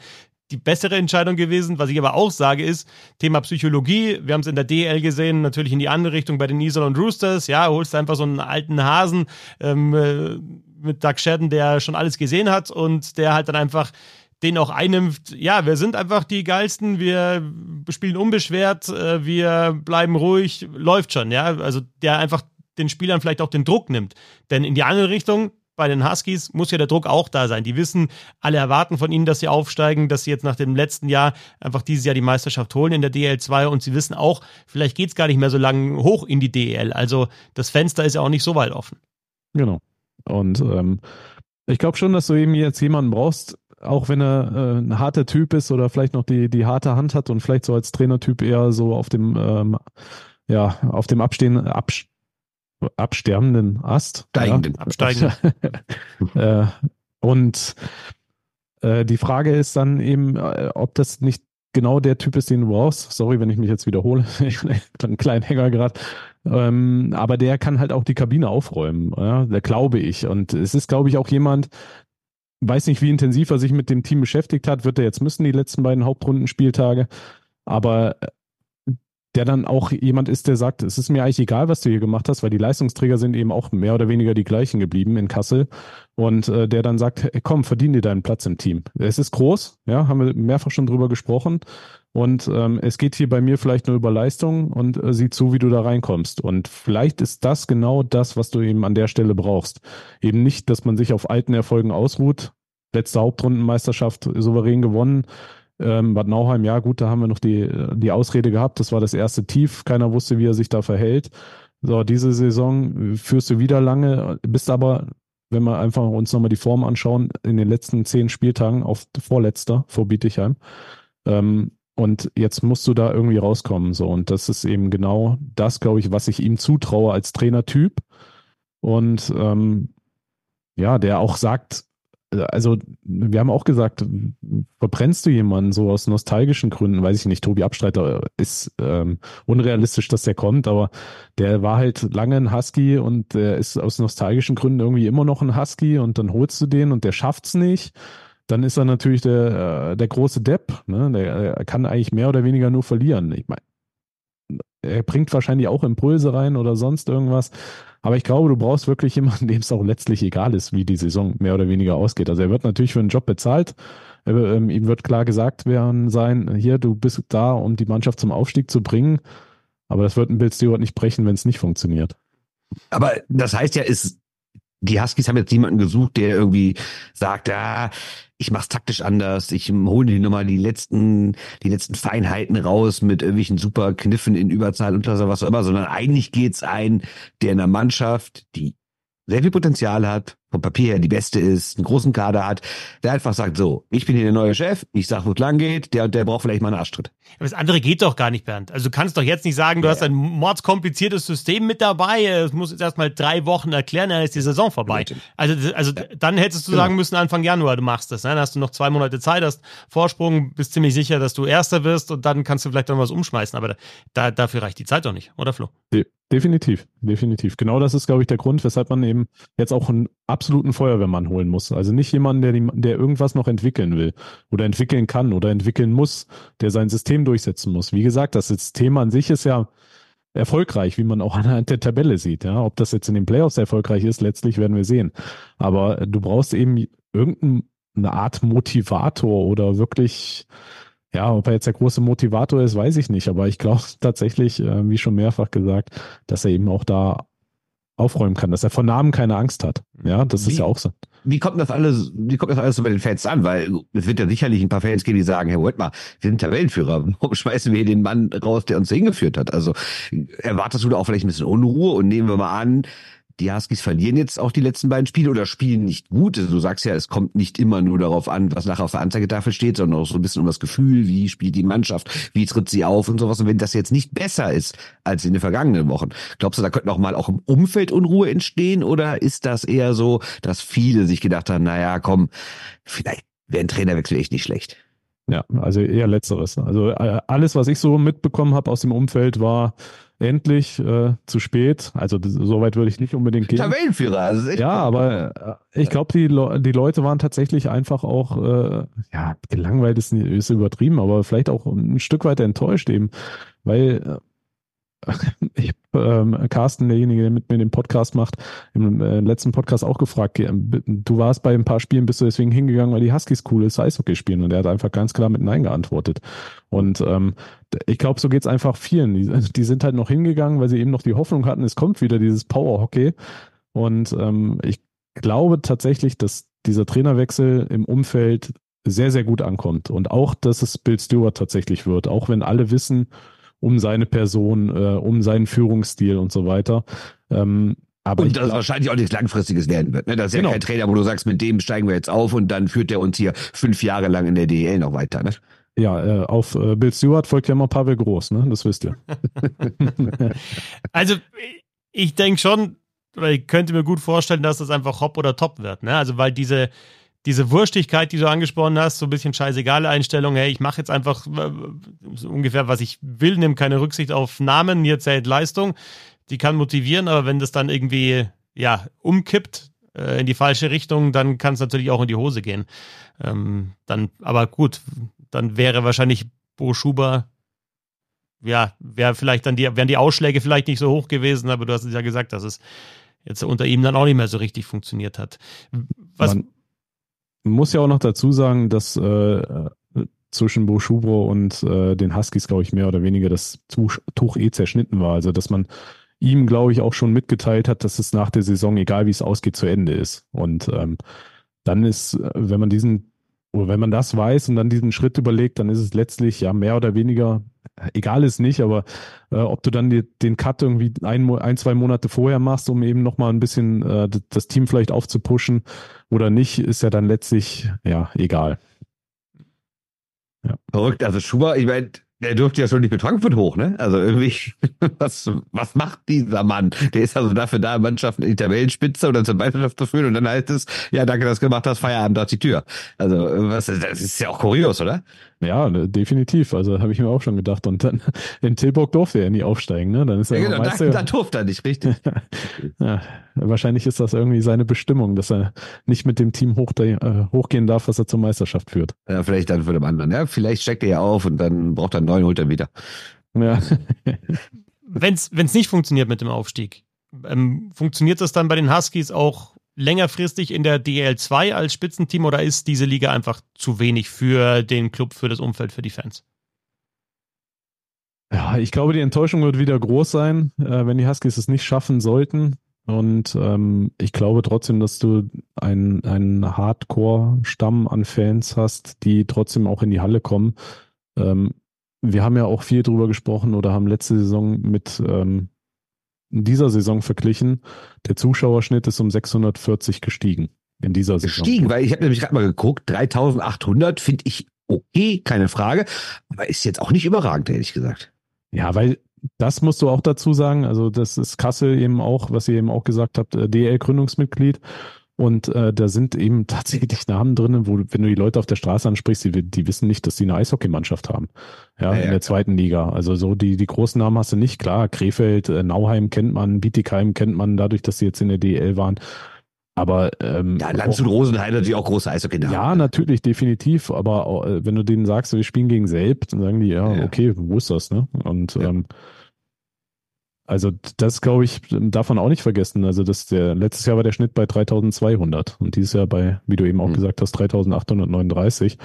die bessere Entscheidung gewesen. Was ich aber auch sage, ist Thema Psychologie. Wir haben es in der DL gesehen, natürlich in die andere Richtung bei den Isol und Roosters. Ja, holst einfach so einen alten Hasen ähm, äh, mit Doug Shadden, der schon alles gesehen hat und der halt dann einfach den auch einnimmt, ja, wir sind einfach die geilsten, wir spielen unbeschwert, äh, wir bleiben ruhig, läuft schon, ja. Also der einfach den Spielern vielleicht auch den Druck nimmt. Denn in die andere Richtung, bei den Huskies muss ja der Druck auch da sein. Die wissen, alle erwarten von ihnen, dass sie aufsteigen, dass sie jetzt nach dem letzten Jahr einfach dieses Jahr die Meisterschaft holen in der DL2 und sie wissen auch, vielleicht geht es gar nicht mehr so lange hoch in die DL. Also das Fenster ist ja auch nicht so weit offen. Genau. Und ähm, ich glaube schon, dass du eben jetzt jemanden brauchst, auch wenn er äh, ein harter Typ ist oder vielleicht noch die, die harte Hand hat und vielleicht so als Trainertyp eher so auf dem, ähm, ja, auf dem Abstehen, Abs absterbenden Ast. Steigenden. [LAUGHS] Ja. Absteigenden. äh, und äh, die Frage ist dann eben, äh, ob das nicht genau der Typ ist, den du brauchst. Sorry, wenn ich mich jetzt wiederhole. [LAUGHS] Ich einen kleinen Hänger gerade. Ähm, aber der kann halt auch die Kabine aufräumen. Ja? Da glaube ich. Und es ist, glaube ich, auch jemand, weiß nicht, wie intensiv er sich mit dem Team beschäftigt hat, wird er jetzt müssen, die letzten beiden Hauptrundenspieltage. Aber äh, der dann auch jemand ist, der sagt, es ist mir eigentlich egal, was du hier gemacht hast, weil die Leistungsträger sind eben auch mehr oder weniger die gleichen geblieben in Kassel. Und äh, der dann sagt, hey, komm, verdien dir deinen Platz im Team. Es ist groß, ja, haben wir mehrfach schon drüber gesprochen. Und ähm, es geht hier bei mir vielleicht nur über Leistung und äh, sieh zu, wie du da reinkommst. Und vielleicht ist das genau das, was du eben an der Stelle brauchst. Eben nicht, dass man sich auf alten Erfolgen ausruht. Letzte Hauptrundenmeisterschaft souverän gewonnen. Ähm, Bad Nauheim, ja gut, da haben wir noch die, die Ausrede gehabt. Das war das erste Tief. Keiner wusste, wie er sich da verhält. So, diese Saison führst du wieder lange, bist aber, wenn wir einfach uns nochmal die Form anschauen, in den letzten zehn Spieltagen auf vorletzter vor Bietigheim. Ähm, und jetzt musst du da irgendwie rauskommen. So. Und das ist eben genau das, glaube ich, was ich ihm zutraue als Trainertyp. Und ähm, ja, der auch sagt, also wir haben auch gesagt, verbrennst du jemanden so aus nostalgischen Gründen, weiß ich nicht, Tobi Abstreiter ist ähm, unrealistisch, dass der kommt, aber der war halt lange ein Husky und der ist aus nostalgischen Gründen irgendwie immer noch ein Husky und dann holst du den und der schafft's nicht dann ist er natürlich der, äh, der große Depp. Ne? Der, der kann eigentlich mehr oder weniger nur verlieren. Ich meine, er bringt wahrscheinlich auch Impulse rein oder sonst irgendwas. Aber ich glaube, du brauchst wirklich jemanden, [LAUGHS] dem es auch letztlich egal ist, wie die Saison mehr oder weniger ausgeht. Also er wird natürlich für einen Job bezahlt. Ähm, ihm wird klar gesagt werden sein, hier, du bist da, um die Mannschaft zum Aufstieg zu bringen. Aber das wird ein Bill Stewart nicht brechen, wenn es nicht funktioniert. Aber das heißt ja, ist, die Huskies haben jetzt jemanden gesucht, der irgendwie sagt, ja, ich mach's taktisch anders, ich hole die nochmal die letzten, die letzten Feinheiten raus mit irgendwelchen super Kniffen in Überzahl und was auch immer, sondern eigentlich geht's ein, der in der Mannschaft, die sehr viel Potenzial hat, vom Papier her die beste ist, einen großen Kader hat, der einfach sagt, so, ich bin hier der neue Chef, ich sag, wo es lang geht, der und der braucht vielleicht mal einen Arschtritt. Aber das andere geht doch gar nicht, Bernd. Also du kannst doch jetzt nicht sagen, du ja, hast ein mordskompliziertes System mit dabei, es muss jetzt erstmal drei Wochen erklären, dann ist die Saison vorbei. Also, also ja. dann hättest du genau. sagen müssen, Anfang Januar, du machst das. Ne? Dann hast du noch zwei Monate Zeit, hast Vorsprung, bist ziemlich sicher, dass du Erster wirst und dann kannst du vielleicht noch was umschmeißen. Aber da, dafür reicht die Zeit doch nicht, oder Flo? Definitiv, definitiv. Genau das ist, glaube ich, der Grund, weshalb man eben jetzt auch einen absoluten Feuerwehrmann holen muss. Also nicht jemanden, der, die, der irgendwas noch entwickeln will oder entwickeln kann oder entwickeln muss, der sein System durchsetzen muss. Wie gesagt, das System an sich ist ja erfolgreich, wie man auch [LAUGHS] anhand der Tabelle sieht. Ja, ob das jetzt in den Playoffs erfolgreich ist, letztlich werden wir sehen. Aber du brauchst eben irgendeinen eine Art Motivator oder wirklich, ja, ob er jetzt der große Motivator ist, weiß ich nicht. Aber ich glaube [LAUGHS] tatsächlich, äh, wie schon mehrfach gesagt, dass er eben auch da aufräumen kann, dass er vor Namen keine Angst hat. Ja, das wie, ist ja auch so. Wie kommt das alles, wie kommt das alles so bei den Fans an? Weil es wird ja sicherlich ein paar Fans geben, die sagen, hey, wait mal, wir sind Tabellenführer. [LAUGHS] Warum schmeißen wir hier den Mann raus, der uns hingeführt hat? Also erwartest du da auch vielleicht ein bisschen Unruhe und nehmen wir mal an, die Huskies verlieren jetzt auch die letzten beiden Spiele oder spielen nicht gut. Also du sagst ja, es kommt nicht immer nur darauf an, was nachher auf der Anzeigetafel steht, sondern auch so ein bisschen um das Gefühl, wie spielt die Mannschaft, wie tritt sie auf und sowas. Und wenn das jetzt nicht besser ist als in den vergangenen Wochen, glaubst du, da könnte auch mal auch im Umfeld Unruhe entstehen oder ist das eher so, dass viele sich gedacht haben, naja, komm, vielleicht wäre ein Trainerwechsel echt nicht schlecht? Ja, also eher letzteres. Also äh, alles, was ich so mitbekommen habe aus dem Umfeld, war endlich äh, zu spät. Also so weit würde ich nicht unbedingt gehen. Tabellenführer. Also ja, aber äh, ich glaube, die, Le die Leute waren tatsächlich einfach auch, äh, ja, gelangweilt ist, ist übertrieben, aber vielleicht auch ein Stück weit enttäuscht eben, weil äh, ich ähm, Carsten, derjenige, der mit mir den Podcast macht, im äh, letzten Podcast auch gefragt, du warst bei ein paar Spielen, bist du deswegen hingegangen, weil die Huskies cooles Eishockey spielen und er hat einfach ganz klar mit Nein geantwortet. Und ähm, ich glaube, so geht's einfach vielen. Die, die sind halt noch hingegangen, weil sie eben noch die Hoffnung hatten, es kommt wieder dieses Power-Hockey. Und ähm, ich glaube tatsächlich, dass dieser Trainerwechsel im Umfeld sehr, sehr gut ankommt. Und auch, dass es Bill Stewart tatsächlich wird, auch wenn alle wissen, um seine Person, äh, um seinen Führungsstil und so weiter. Ähm, aber und das wahrscheinlich auch nichts Langfristiges werden wird. Ne? Das ist genau. ja kein Trainer, wo du sagst, mit dem steigen wir jetzt auf und dann führt der uns hier fünf Jahre lang in der DEL noch weiter. Ne? Ja, äh, auf äh, Bill Stewart folgt ja immer Pavel Groß, ne? Das wisst ihr. [LAUGHS] also ich denke schon, oder ich könnte mir gut vorstellen, dass das einfach Hop oder Top wird, ne? Also weil diese diese Wurstigkeit, die du angesprochen hast, so ein bisschen scheißegale Einstellung, hey, ich mache jetzt einfach äh, so ungefähr, was ich will, nimm keine Rücksicht auf Namen, hier zählt Leistung, die kann motivieren, aber wenn das dann irgendwie, ja, umkippt äh, in die falsche Richtung, dann kann es natürlich auch in die Hose gehen. Ähm, dann, aber gut, dann wäre wahrscheinlich Bo Schuber, ja, wäre vielleicht dann die, wären die Ausschläge vielleicht nicht so hoch gewesen, aber du hast es ja gesagt, dass es jetzt unter ihm dann auch nicht mehr so richtig funktioniert hat. Was, Man muss ja auch noch dazu sagen, dass äh, zwischen Bo Schubro und äh, den Huskies, glaube ich, mehr oder weniger das Tuch eh zerschnitten war. Also, dass man ihm, glaube ich, auch schon mitgeteilt hat, dass es nach der Saison, egal wie es ausgeht, zu Ende ist. Und ähm, dann ist, äh, wenn man diesen, oder wenn man das weiß und dann diesen Schritt überlegt, dann ist es letztlich ja mehr oder weniger, egal ist nicht, aber äh, ob du dann die, den Cut irgendwie ein, ein, zwei Monate vorher machst, um eben nochmal ein bisschen äh, das Team vielleicht aufzupuschen oder nicht, ist ja dann letztlich, ja, egal. Ja. Verrückt, also Schuber, ich meine, der durfte ja schon nicht mit Frankfurt hoch, ne? Also irgendwie, [LAUGHS] was, was macht dieser Mann? Der ist also dafür da, Mannschaften in die Tabellenspitze oder zur Meisterschaft zu führen und dann heißt es, ja, danke, dass du gemacht hast, Feierabend dort die Tür. Also, was, das ist ja auch kurios, oder? Ja, ne, definitiv. Also habe ich mir auch schon gedacht. Und dann [LAUGHS] in Tilburg durfte er nie aufsteigen, ne? Dann ist er ja, genau, da, da durfte er nicht, richtig. [LAUGHS] ja, wahrscheinlich ist das irgendwie seine Bestimmung, dass er nicht mit dem Team hoch, äh, hochgehen darf, was er zur Meisterschaft führt. Ja, vielleicht dann für den anderen. Ja, vielleicht steckt er ja auf und dann braucht er einen neuen, holt er wieder. Ja. Wenn es nicht funktioniert mit dem Aufstieg, ähm, funktioniert das dann bei den Huskies auch längerfristig in der DL2 als Spitzenteam oder ist diese Liga einfach zu wenig für den Club, für das Umfeld, für die Fans? Ja, ich glaube, die Enttäuschung wird wieder groß sein, äh, wenn die Huskies es nicht schaffen sollten. Und ähm, ich glaube trotzdem, dass du einen, einen Hardcore-Stamm an Fans hast, die trotzdem auch in die Halle kommen. Ähm, wir haben ja auch viel drüber gesprochen oder haben letzte Saison mit ähm, dieser Saison verglichen. Der Zuschauerschnitt ist um 640 gestiegen in dieser Saison. Gestiegen, weil ich habe nämlich gerade mal geguckt, 3800 finde ich okay, keine Frage, aber ist jetzt auch nicht überragend, ehrlich gesagt. Ja, weil das musst du auch dazu sagen, also das ist Kassel eben auch, was ihr eben auch gesagt habt, äh, DL-Gründungsmitglied und äh, da sind eben tatsächlich Namen drin, wo, wenn du die Leute auf der Straße ansprichst, die, die wissen nicht, dass sie eine Eishockeymannschaft haben. Ja, ja in der zweiten Liga. Also so die, die großen Namen hast du nicht. Klar, Krefeld, äh, Nauheim kennt man, Bietigheim kennt man dadurch, dass sie jetzt in der DL waren. Aber ähm, ja, Landshut Rosenheim natürlich auch große Eishockey. Ja, natürlich, definitiv. Aber äh, wenn du denen sagst, wir spielen gegen Selbst, dann sagen die, ja, ja, okay, wo ist das, ne? Und ja. ähm, Also das glaube ich, darf man auch nicht vergessen. Also das der letztes Jahr war der Schnitt bei 3200 und dieses Jahr bei, wie du eben auch mhm. gesagt hast, 3839.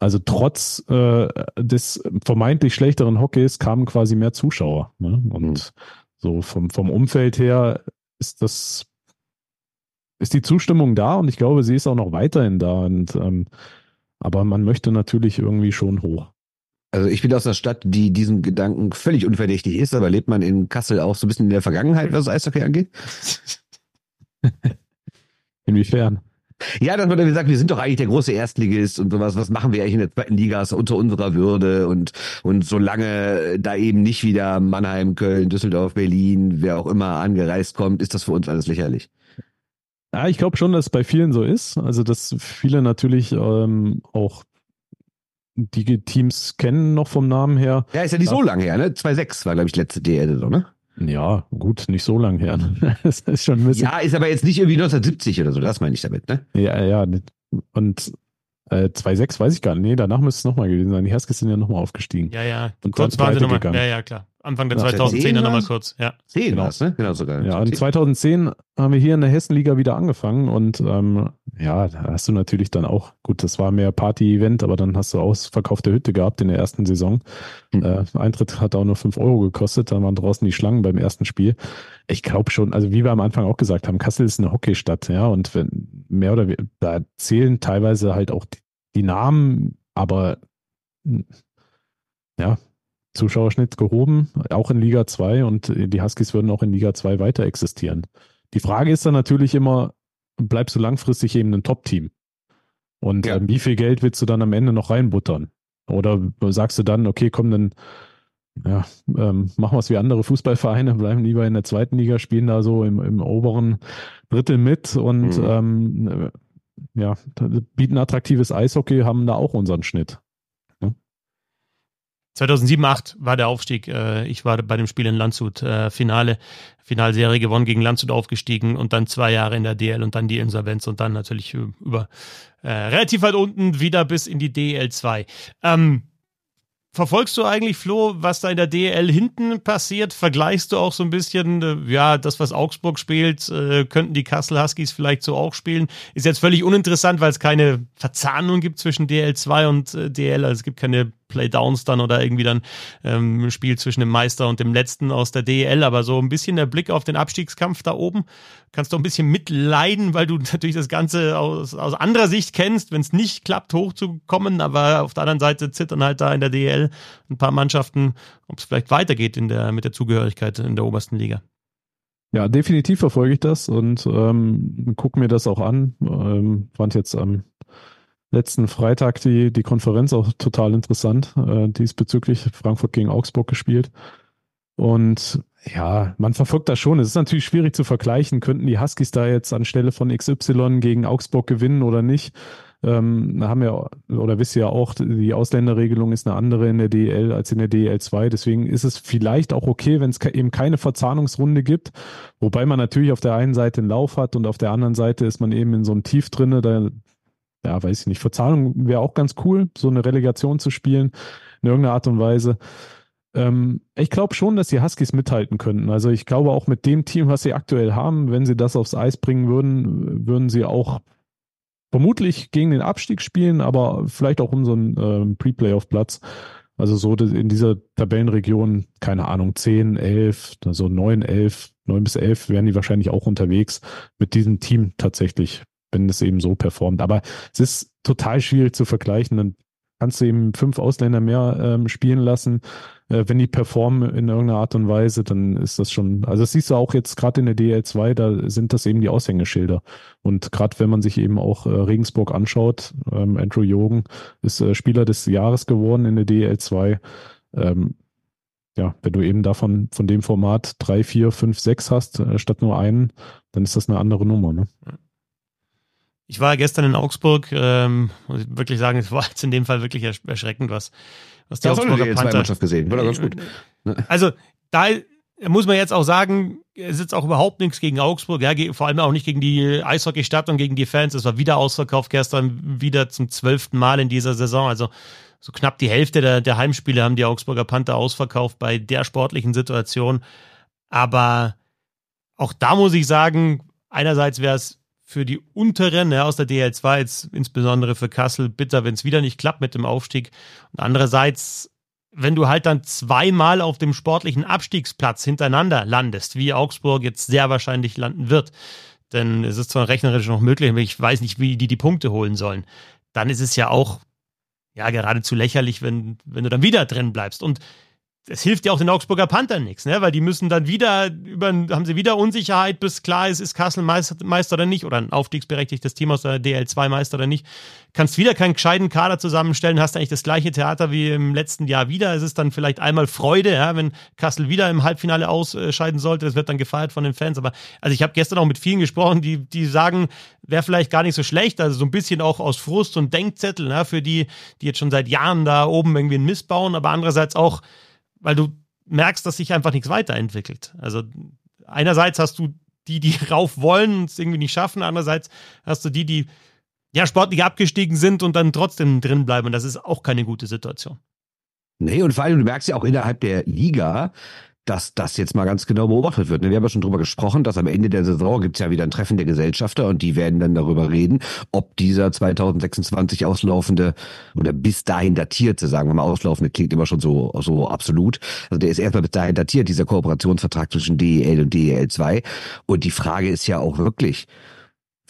Also trotz äh, des vermeintlich schlechteren Hockeys kamen quasi mehr Zuschauer. Ne? Und mhm. so vom, vom Umfeld her ist das ist die Zustimmung da und ich glaube, sie ist auch noch weiterhin da. Und ähm, aber man möchte natürlich irgendwie schon hoch. Also ich bin aus einer Stadt, die diesem Gedanken völlig unverdächtig ist, aber lebt man in Kassel auch so ein bisschen in der Vergangenheit, was Eishockey angeht? [LAUGHS] Inwiefern? Ja, dann sagt, wir sind doch eigentlich der große Erstligist und sowas. Was machen wir eigentlich in der zweiten Liga ist unter unserer Würde und, und solange da eben nicht wieder Mannheim, Köln, Düsseldorf, Berlin, wer auch immer angereist kommt, ist das für uns alles lächerlich. Ja, ich glaube schon, dass es bei vielen so ist. Also, dass viele natürlich ähm, auch die Teams kennen noch vom Namen her. Ja, ist ja nicht so lange her, ne? 2.6 war, glaube ich, letzte DL, ne? Ja, gut, nicht so lang her. [LAUGHS] das ist schon ein bisschen. Ja, ist aber jetzt nicht irgendwie 1970 oder so, das meine ich damit, ne? Ja, ja. Und äh, 2,6 weiß ich gar nicht. Nee, danach müsste es nochmal gewesen sein. Die Huskies sind ja nochmal aufgestiegen. Ja, ja. Und kurz waren sie nochmal. Ja, ja, klar. Anfang der 2010er nochmal kurz. Ja. 10 genau. ne? Genau sogar. Ja, und 2010 haben wir hier in der Hessenliga wieder angefangen und ähm, ja, da hast du natürlich dann auch, gut, das war mehr Party-Event, aber dann hast du ausverkaufte Hütte gehabt in der ersten Saison. Mhm. Äh, Eintritt hat auch nur 5 Euro gekostet, da waren draußen die Schlangen beim ersten Spiel. Ich glaube schon, also wie wir am Anfang auch gesagt haben, Kassel ist eine Hockeystadt, ja, und wenn mehr oder weniger, da zählen teilweise halt auch die, die Namen, aber ja, Zuschauerschnitt gehoben, auch in Liga 2 und die Huskies würden auch in Liga 2 weiter existieren. Die Frage ist dann natürlich immer, bleibst du langfristig eben ein Top-Team? Und ja. ähm, wie viel Geld willst du dann am Ende noch reinbuttern? Oder sagst du dann, okay, komm, dann ja, ähm, machen wir es wie andere Fußballvereine, bleiben lieber in der zweiten Liga, spielen da so im, im oberen Drittel mit und mhm. ähm, ja, bieten attraktives Eishockey, haben da auch unseren Schnitt. 2007, 8 war der Aufstieg. Äh, ich war bei dem Spiel in Landshut, äh, Finale, Finalserie gewonnen, gegen Landshut aufgestiegen und dann zwei Jahre in der DL und dann die Insolvenz und dann natürlich über äh, relativ weit unten wieder bis in die DL2. Ähm, Verfolgst du eigentlich, Flo, was da in der DL hinten passiert? Vergleichst du auch so ein bisschen, äh, ja, das, was Augsburg spielt, äh, könnten die Kassel Huskies vielleicht so auch spielen? Ist jetzt völlig uninteressant, weil es keine Verzahnung gibt zwischen DL2 und äh, DL. Also es gibt keine Playdowns dann oder irgendwie dann ähm, ein Spiel zwischen dem Meister und dem Letzten aus der DL. Aber so ein bisschen der Blick auf den Abstiegskampf da oben. Kannst du ein bisschen mitleiden, weil du [LAUGHS] natürlich das Ganze aus, aus anderer Sicht kennst, wenn es nicht klappt, hochzukommen. Aber auf der anderen Seite zittern halt da in der DL ein paar Mannschaften, ob es vielleicht weitergeht in der, mit der Zugehörigkeit in der obersten Liga. Ja, definitiv verfolge ich das und ähm, gucke mir das auch an. Ähm, fand jetzt am letzten Freitag die, die Konferenz auch total interessant, äh, diesbezüglich Frankfurt gegen Augsburg gespielt. Und ja, man verfolgt das schon. Es ist natürlich schwierig zu vergleichen. Könnten die Huskies da jetzt anstelle von XY gegen Augsburg gewinnen oder nicht? Ähm, haben wir, oder wisst ihr ja auch, die Ausländerregelung ist eine andere in der DL als in der DL 2. Deswegen ist es vielleicht auch okay, wenn es eben keine Verzahnungsrunde gibt. Wobei man natürlich auf der einen Seite einen Lauf hat und auf der anderen Seite ist man eben in so einem Tief drinne. Da ja, weiß ich nicht, Verzahlung wäre auch ganz cool, so eine Relegation zu spielen, in irgendeiner Art und Weise. Ähm, ich glaube schon, dass die Huskies mithalten könnten. Also ich glaube auch mit dem Team, was sie aktuell haben, wenn sie das aufs Eis bringen würden, würden sie auch vermutlich gegen den Abstieg spielen, aber vielleicht auch um so einen ähm, Pre-Playoff-Platz. Also so in dieser Tabellenregion, keine Ahnung, 10, 11, also 9, 11, 9 bis 11 wären die wahrscheinlich auch unterwegs mit diesem Team tatsächlich wenn es eben so performt. Aber es ist total schwierig zu vergleichen. Dann kannst du eben fünf Ausländer mehr ähm, spielen lassen. Äh, wenn die performen in irgendeiner Art und Weise, dann ist das schon, also das siehst du auch jetzt gerade in der DL2, da sind das eben die Aushängeschilder. Und gerade wenn man sich eben auch äh, Regensburg anschaut, ähm, Andrew Jogen ist äh, Spieler des Jahres geworden in der DL2. Ähm, ja, wenn du eben davon von dem Format drei, vier, fünf, sechs hast, äh, statt nur einen, dann ist das eine andere Nummer. Ne? Ich war gestern in Augsburg, ähm, muss ich wirklich sagen, es war jetzt in dem Fall wirklich erschreckend, was, was die das Augsburger die Panther... Mannschaft gesehen, war ganz gut. [LAUGHS] Also, da muss man jetzt auch sagen, es ist auch überhaupt nichts gegen Augsburg, ja, vor allem auch nicht gegen die Eishockeystadt und gegen die Fans. Es war wieder ausverkauft gestern, wieder zum zwölften Mal in dieser Saison. Also so knapp die Hälfte der, der Heimspiele haben die Augsburger Panther ausverkauft bei der sportlichen Situation. Aber auch da muss ich sagen, einerseits wäre es für die unteren ja, aus der DL2, jetzt insbesondere für Kassel, bitter, wenn es wieder nicht klappt mit dem Aufstieg. Und andererseits, wenn du halt dann zweimal auf dem sportlichen Abstiegsplatz hintereinander landest, wie Augsburg jetzt sehr wahrscheinlich landen wird, denn es ist zwar rechnerisch noch möglich, aber ich weiß nicht, wie die die Punkte holen sollen, dann ist es ja auch ja geradezu lächerlich, wenn, wenn du dann wieder drin bleibst. Und das hilft ja auch den Augsburger Panthern nichts, ne? weil die müssen dann wieder über, haben sie wieder Unsicherheit, bis klar ist, ist Kassel Meister, Meister oder nicht oder ein aufstiegsberechtigtes Team aus der DL2 Meister oder nicht. Kannst wieder keinen gescheiten Kader zusammenstellen, hast eigentlich das gleiche Theater wie im letzten Jahr wieder. Es ist dann vielleicht einmal Freude, ja, wenn Kassel wieder im Halbfinale ausscheiden sollte. Das wird dann gefeiert von den Fans. Aber also ich habe gestern auch mit vielen gesprochen, die, die sagen, wäre vielleicht gar nicht so schlecht. Also so ein bisschen auch aus Frust und Denkzettel, ne, für die, die jetzt schon seit Jahren da oben irgendwie einen Mist bauen, aber andererseits auch weil du merkst, dass sich einfach nichts weiterentwickelt. Also einerseits hast du die, die [LAUGHS] rauf wollen und es irgendwie nicht schaffen, andererseits hast du die, die ja sportlich abgestiegen sind und dann trotzdem drin bleiben. Und das ist auch keine gute Situation. Nee, und vor allem, du merkst ja auch innerhalb der Liga, dass das jetzt mal ganz genau beobachtet wird. Wir haben ja schon drüber gesprochen, dass am Ende der Saison gibt es ja wieder ein Treffen der Gesellschafter und die werden dann darüber reden, ob dieser 2026 auslaufende oder bis dahin datierte, sagen wir mal auslaufende, klingt immer schon so, so absolut. Also der ist erstmal bis dahin datiert, dieser Kooperationsvertrag zwischen DEL und DEL 2. Und die Frage ist ja auch wirklich,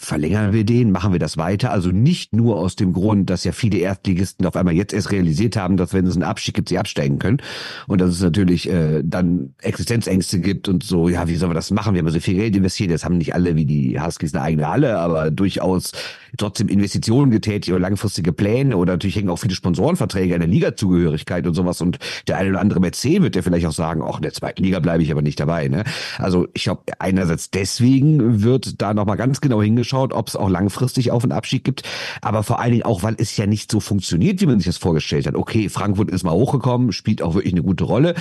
verlängern wir den, machen wir das weiter. Also nicht nur aus dem Grund, dass ja viele Erstligisten auf einmal jetzt erst realisiert haben, dass wenn es einen Abstieg gibt, sie absteigen können. Und dass es natürlich äh, dann Existenzängste gibt und so, ja, wie sollen wir das machen? Wir haben so viel Geld investiert, jetzt haben nicht alle wie die Huskies eine eigene Halle, aber durchaus trotzdem Investitionen getätigt oder langfristige Pläne oder natürlich hängen auch viele Sponsorenverträge an der Ligazugehörigkeit und sowas. Und der eine oder andere Mäzen wird ja vielleicht auch sagen, ach, in der zweiten Liga bleibe ich aber nicht dabei. Ne? Also ich glaube, einerseits deswegen wird da nochmal ganz genau hingeschaut, geschaut, ob es auch langfristig Auf- und Abstieg gibt. Aber vor allen Dingen auch, weil es ja nicht so funktioniert, wie man sich das vorgestellt hat. Okay, Frankfurt ist mal hochgekommen, spielt auch wirklich eine gute Rolle.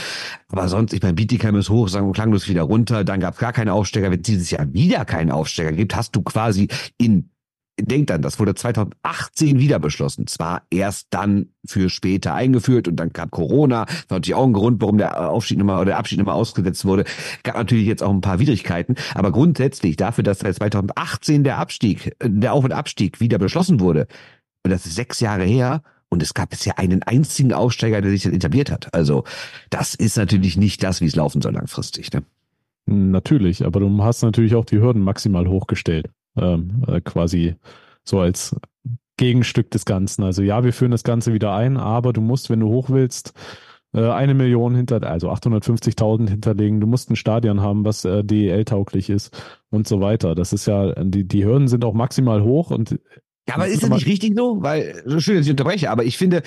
Aber sonst, ich meine, Bietigheim ist hoch, sagen klanglos wieder runter, dann gab es gar keine Aufsteiger. Wenn es dieses Jahr wieder keinen Aufsteiger gibt, hast du quasi in denkt dann, das wurde 2018 wieder beschlossen. Zwar erst dann für später eingeführt und dann gab Corona. Das war natürlich auch ein Grund, warum der Aufstieg nochmal oder der Abschied nochmal ausgesetzt wurde. Gab natürlich jetzt auch ein paar Widrigkeiten. Aber grundsätzlich dafür, dass seit 2018 der Abstieg, der Auf- und Abstieg wieder beschlossen wurde, und das ist sechs Jahre her, und es gab bisher einen einzigen Aufsteiger, der sich dann etabliert hat. Also das ist natürlich nicht das, wie es laufen soll langfristig. Ne? Natürlich, aber du hast natürlich auch die Hürden maximal hochgestellt ähm, äh, quasi so als Gegenstück des Ganzen. Also ja, wir führen das Ganze wieder ein, aber du musst, wenn du hoch willst, äh, eine Million hinter, also 850.000 hinterlegen. Du musst ein Stadion haben, was äh, DEL-tauglich ist und so weiter. Das ist ja, die, die Hürden sind auch maximal hoch und ja, aber ist das nicht richtig so? Weil, schön, dass ich unterbreche, aber ich finde,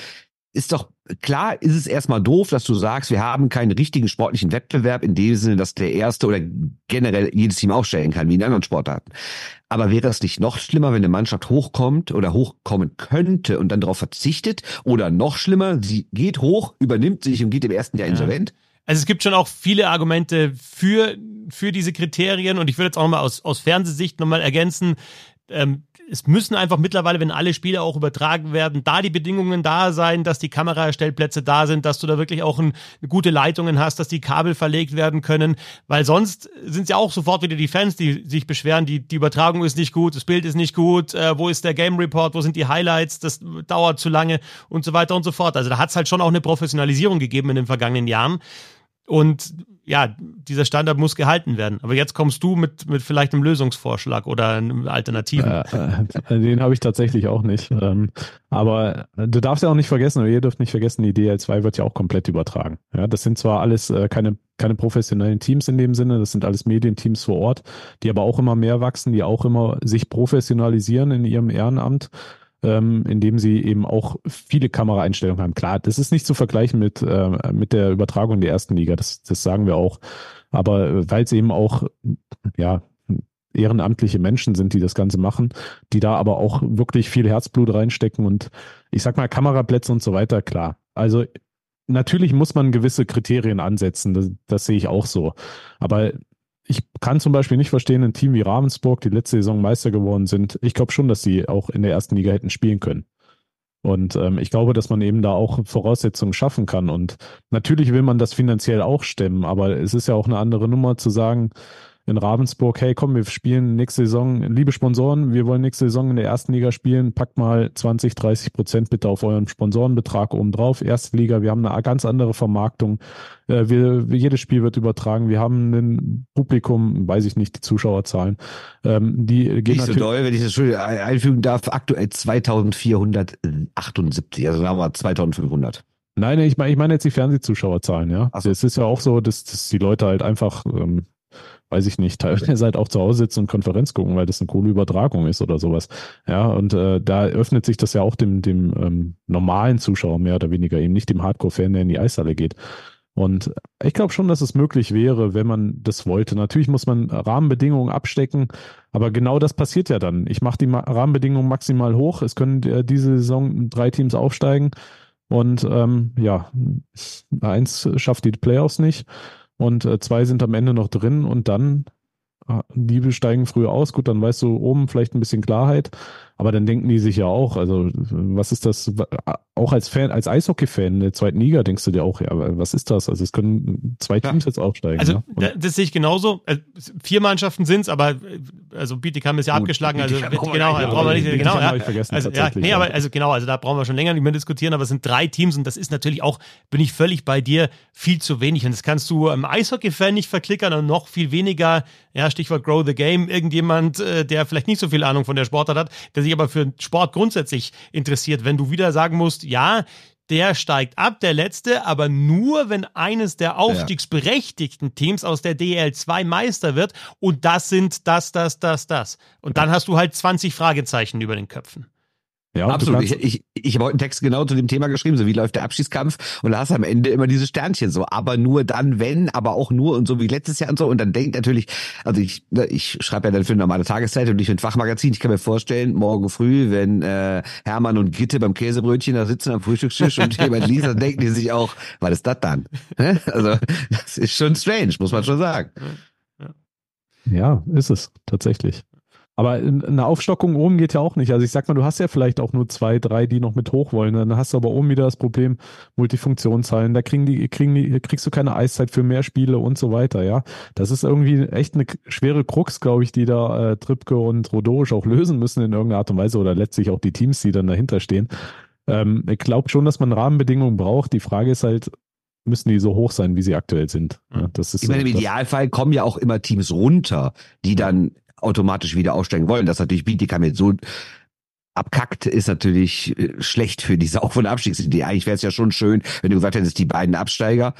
ist doch klar, ist es erstmal doof, dass du sagst, wir haben keinen richtigen sportlichen Wettbewerb in dem Sinne, dass der erste oder generell jedes Team aufstellen kann, wie in anderen Sportarten. Aber wäre es nicht noch schlimmer, wenn eine Mannschaft hochkommt oder hochkommen könnte und dann darauf verzichtet? Oder noch schlimmer, sie geht hoch, übernimmt sich und geht im ersten Jahr ja. insolvent? Also es gibt schon auch viele Argumente für, für diese Kriterien und ich würde jetzt auch nochmal aus, aus Fernsehsicht nochmal ergänzen, ähm, es müssen einfach mittlerweile, wenn alle Spiele auch übertragen werden, da die Bedingungen da sein, dass die Kamerastellplätze da sind, dass du da wirklich auch ein, gute Leitungen hast, dass die Kabel verlegt werden können, weil sonst sind ja auch sofort wieder die Fans, die sich beschweren, die, die Übertragung ist nicht gut, das Bild ist nicht gut, äh, wo ist der Game Report, wo sind die Highlights, das dauert zu lange und so weiter und so fort. Also da hat es halt schon auch eine Professionalisierung gegeben in den vergangenen Jahren. Und ja, dieser Standard muss gehalten werden. Aber jetzt kommst du mit, mit vielleicht einem Lösungsvorschlag oder einem Alternativen. Äh, äh, den habe ich tatsächlich auch nicht. Ähm, aber du darfst ja auch nicht vergessen, oder ihr dürft nicht vergessen, die DL2 wird ja auch komplett übertragen. Ja, das sind zwar alles äh, keine, keine professionellen Teams in dem Sinne, das sind alles Medienteams vor Ort, die aber auch immer mehr wachsen, die auch immer sich professionalisieren in ihrem Ehrenamt ähm, indem sie eben auch viele Kameraeinstellungen haben. Klar, das ist nicht zu vergleichen mit, äh, mit der Übertragung der ersten Liga, das, das sagen wir auch. Aber äh, weil es eben auch, ja, ehrenamtliche Menschen sind, die das Ganze machen, die da aber auch wirklich viel Herzblut reinstecken und ich sag mal Kameraplätze und so weiter, klar. Also natürlich muss man gewisse Kriterien ansetzen, das, das sehe ich auch so. Aber ich kann zum Beispiel nicht verstehen, ein Team wie Ravensburg, die letzte Saison Meister geworden sind, ich glaube schon, dass sie auch in der ersten Liga hätten spielen können. Und ähm, ich glaube, dass man eben da auch Voraussetzungen schaffen kann. Und natürlich will man das finanziell auch stemmen, aber es ist ja auch eine andere Nummer zu sagen, in Ravensburg, hey komm, wir spielen nächste Saison, liebe Sponsoren, wir wollen nächste Saison in der ersten Liga spielen, packt mal 20, 30 Prozent bitte auf euren Sponsorenbetrag oben drauf. Erste Liga, wir haben eine ganz andere Vermarktung. Äh, wir, jedes Spiel wird übertragen. Wir haben ein Publikum, weiß ich nicht, die Zuschauerzahlen. Ähm, die gehen nicht so doll, wenn ich das einfügen darf, aktuell 2478, also sagen wir mal 2500. Nein, ich meine, ich meine jetzt die Fernsehzuschauerzahlen, ja. So. Es ist ja auch so, dass, dass die Leute halt einfach ähm, weiß ich nicht, [LAUGHS] teilweise halt auch zu Hause sitzen und Konferenz gucken, weil das eine coole Übertragung ist oder sowas. Ja, und äh, da öffnet sich das ja auch dem, dem ähm, normalen Zuschauer mehr oder weniger, eben nicht dem Hardcore-Fan, der in die Eishalle geht. Und ich glaube schon, dass es möglich wäre, wenn man das wollte. Natürlich muss man Rahmenbedingungen abstecken, aber genau das passiert ja dann. Ich mache die Rahmenbedingungen maximal hoch. Es können äh, diese Saison drei Teams aufsteigen und ähm, ja, eins schafft die Playoffs nicht und äh, zwei sind am Ende noch drin und dann Ah, die steigen früh aus, gut, dann weißt du oben vielleicht ein bisschen Klarheit, aber dann denken die sich ja auch, also was ist das, auch als Fan, als Eishockey-Fan der zweiten Liga denkst du dir auch, ja, was ist das? Also es können zwei Teams ja. jetzt aufsteigen. Also ja? das sehe ich genauso. Äh, vier Mannschaften sind es, aber also Bietigheim ist ja gut, abgeschlagen, also genau, ja, brauchen wir nicht, genau, ja. Also, ja, nee, aber also genau, also da brauchen wir schon länger nicht mehr diskutieren, aber es sind drei Teams und das ist natürlich auch, bin ich völlig bei dir, viel zu wenig und das kannst du im Eishockey-Fan nicht verklickern und noch viel weniger, ja, Stichwort Grow the Game, irgendjemand, äh, der vielleicht nicht so viel Ahnung von der Sportart hat, der sich aber für Sport grundsätzlich interessiert, wenn du wieder sagen musst, ja, der steigt ab, der letzte, aber nur, wenn eines der aufstiegsberechtigten Teams aus der DL2 Meister wird und das sind das, das, das, das. Und dann hast du halt 20 Fragezeichen über den Köpfen. Ja, absolut. Ich, ich, ich habe heute einen Text genau zu dem Thema geschrieben, so wie läuft der Abschießkampf und da hast du am Ende immer diese Sternchen so, aber nur dann, wenn, aber auch nur und so wie letztes Jahr und so und dann denkt natürlich, also ich, ne, ich schreibe ja dann für eine normale Tageszeit und nicht für ein Fachmagazin, ich kann mir vorstellen, morgen früh, wenn äh, Hermann und Gitte beim Käsebrötchen da sitzen am Frühstückstisch und [LAUGHS] jemand liest, dann denken die sich auch, was ist das dann? Also das ist schon strange, muss man schon sagen. Ja, ist es tatsächlich. Aber eine Aufstockung oben geht ja auch nicht. Also ich sag mal, du hast ja vielleicht auch nur zwei, drei, die noch mit hoch wollen. Dann hast du aber oben wieder das Problem Multifunktionszahlen. Da kriegen die, kriegen die, kriegst du keine Eiszeit für mehr Spiele und so weiter. Ja, das ist irgendwie echt eine schwere Krux, glaube ich, die da äh, Tripke und Rodorisch auch lösen müssen in irgendeiner Art und Weise oder letztlich auch die Teams, die dann dahinter stehen. Ähm, ich glaube schon, dass man Rahmenbedingungen braucht. Die Frage ist halt, müssen die so hoch sein, wie sie aktuell sind. Ja, das ist ich meine, im Idealfall kommen ja auch immer Teams runter, die dann automatisch wieder aufsteigen wollen. Das natürlich Bietigheim jetzt so abkackt, ist natürlich äh, schlecht für diese [LAUGHS] Auf- und Abstiegsidee. Eigentlich wäre es ja schon schön, wenn du gesagt hättest, die beiden Absteiger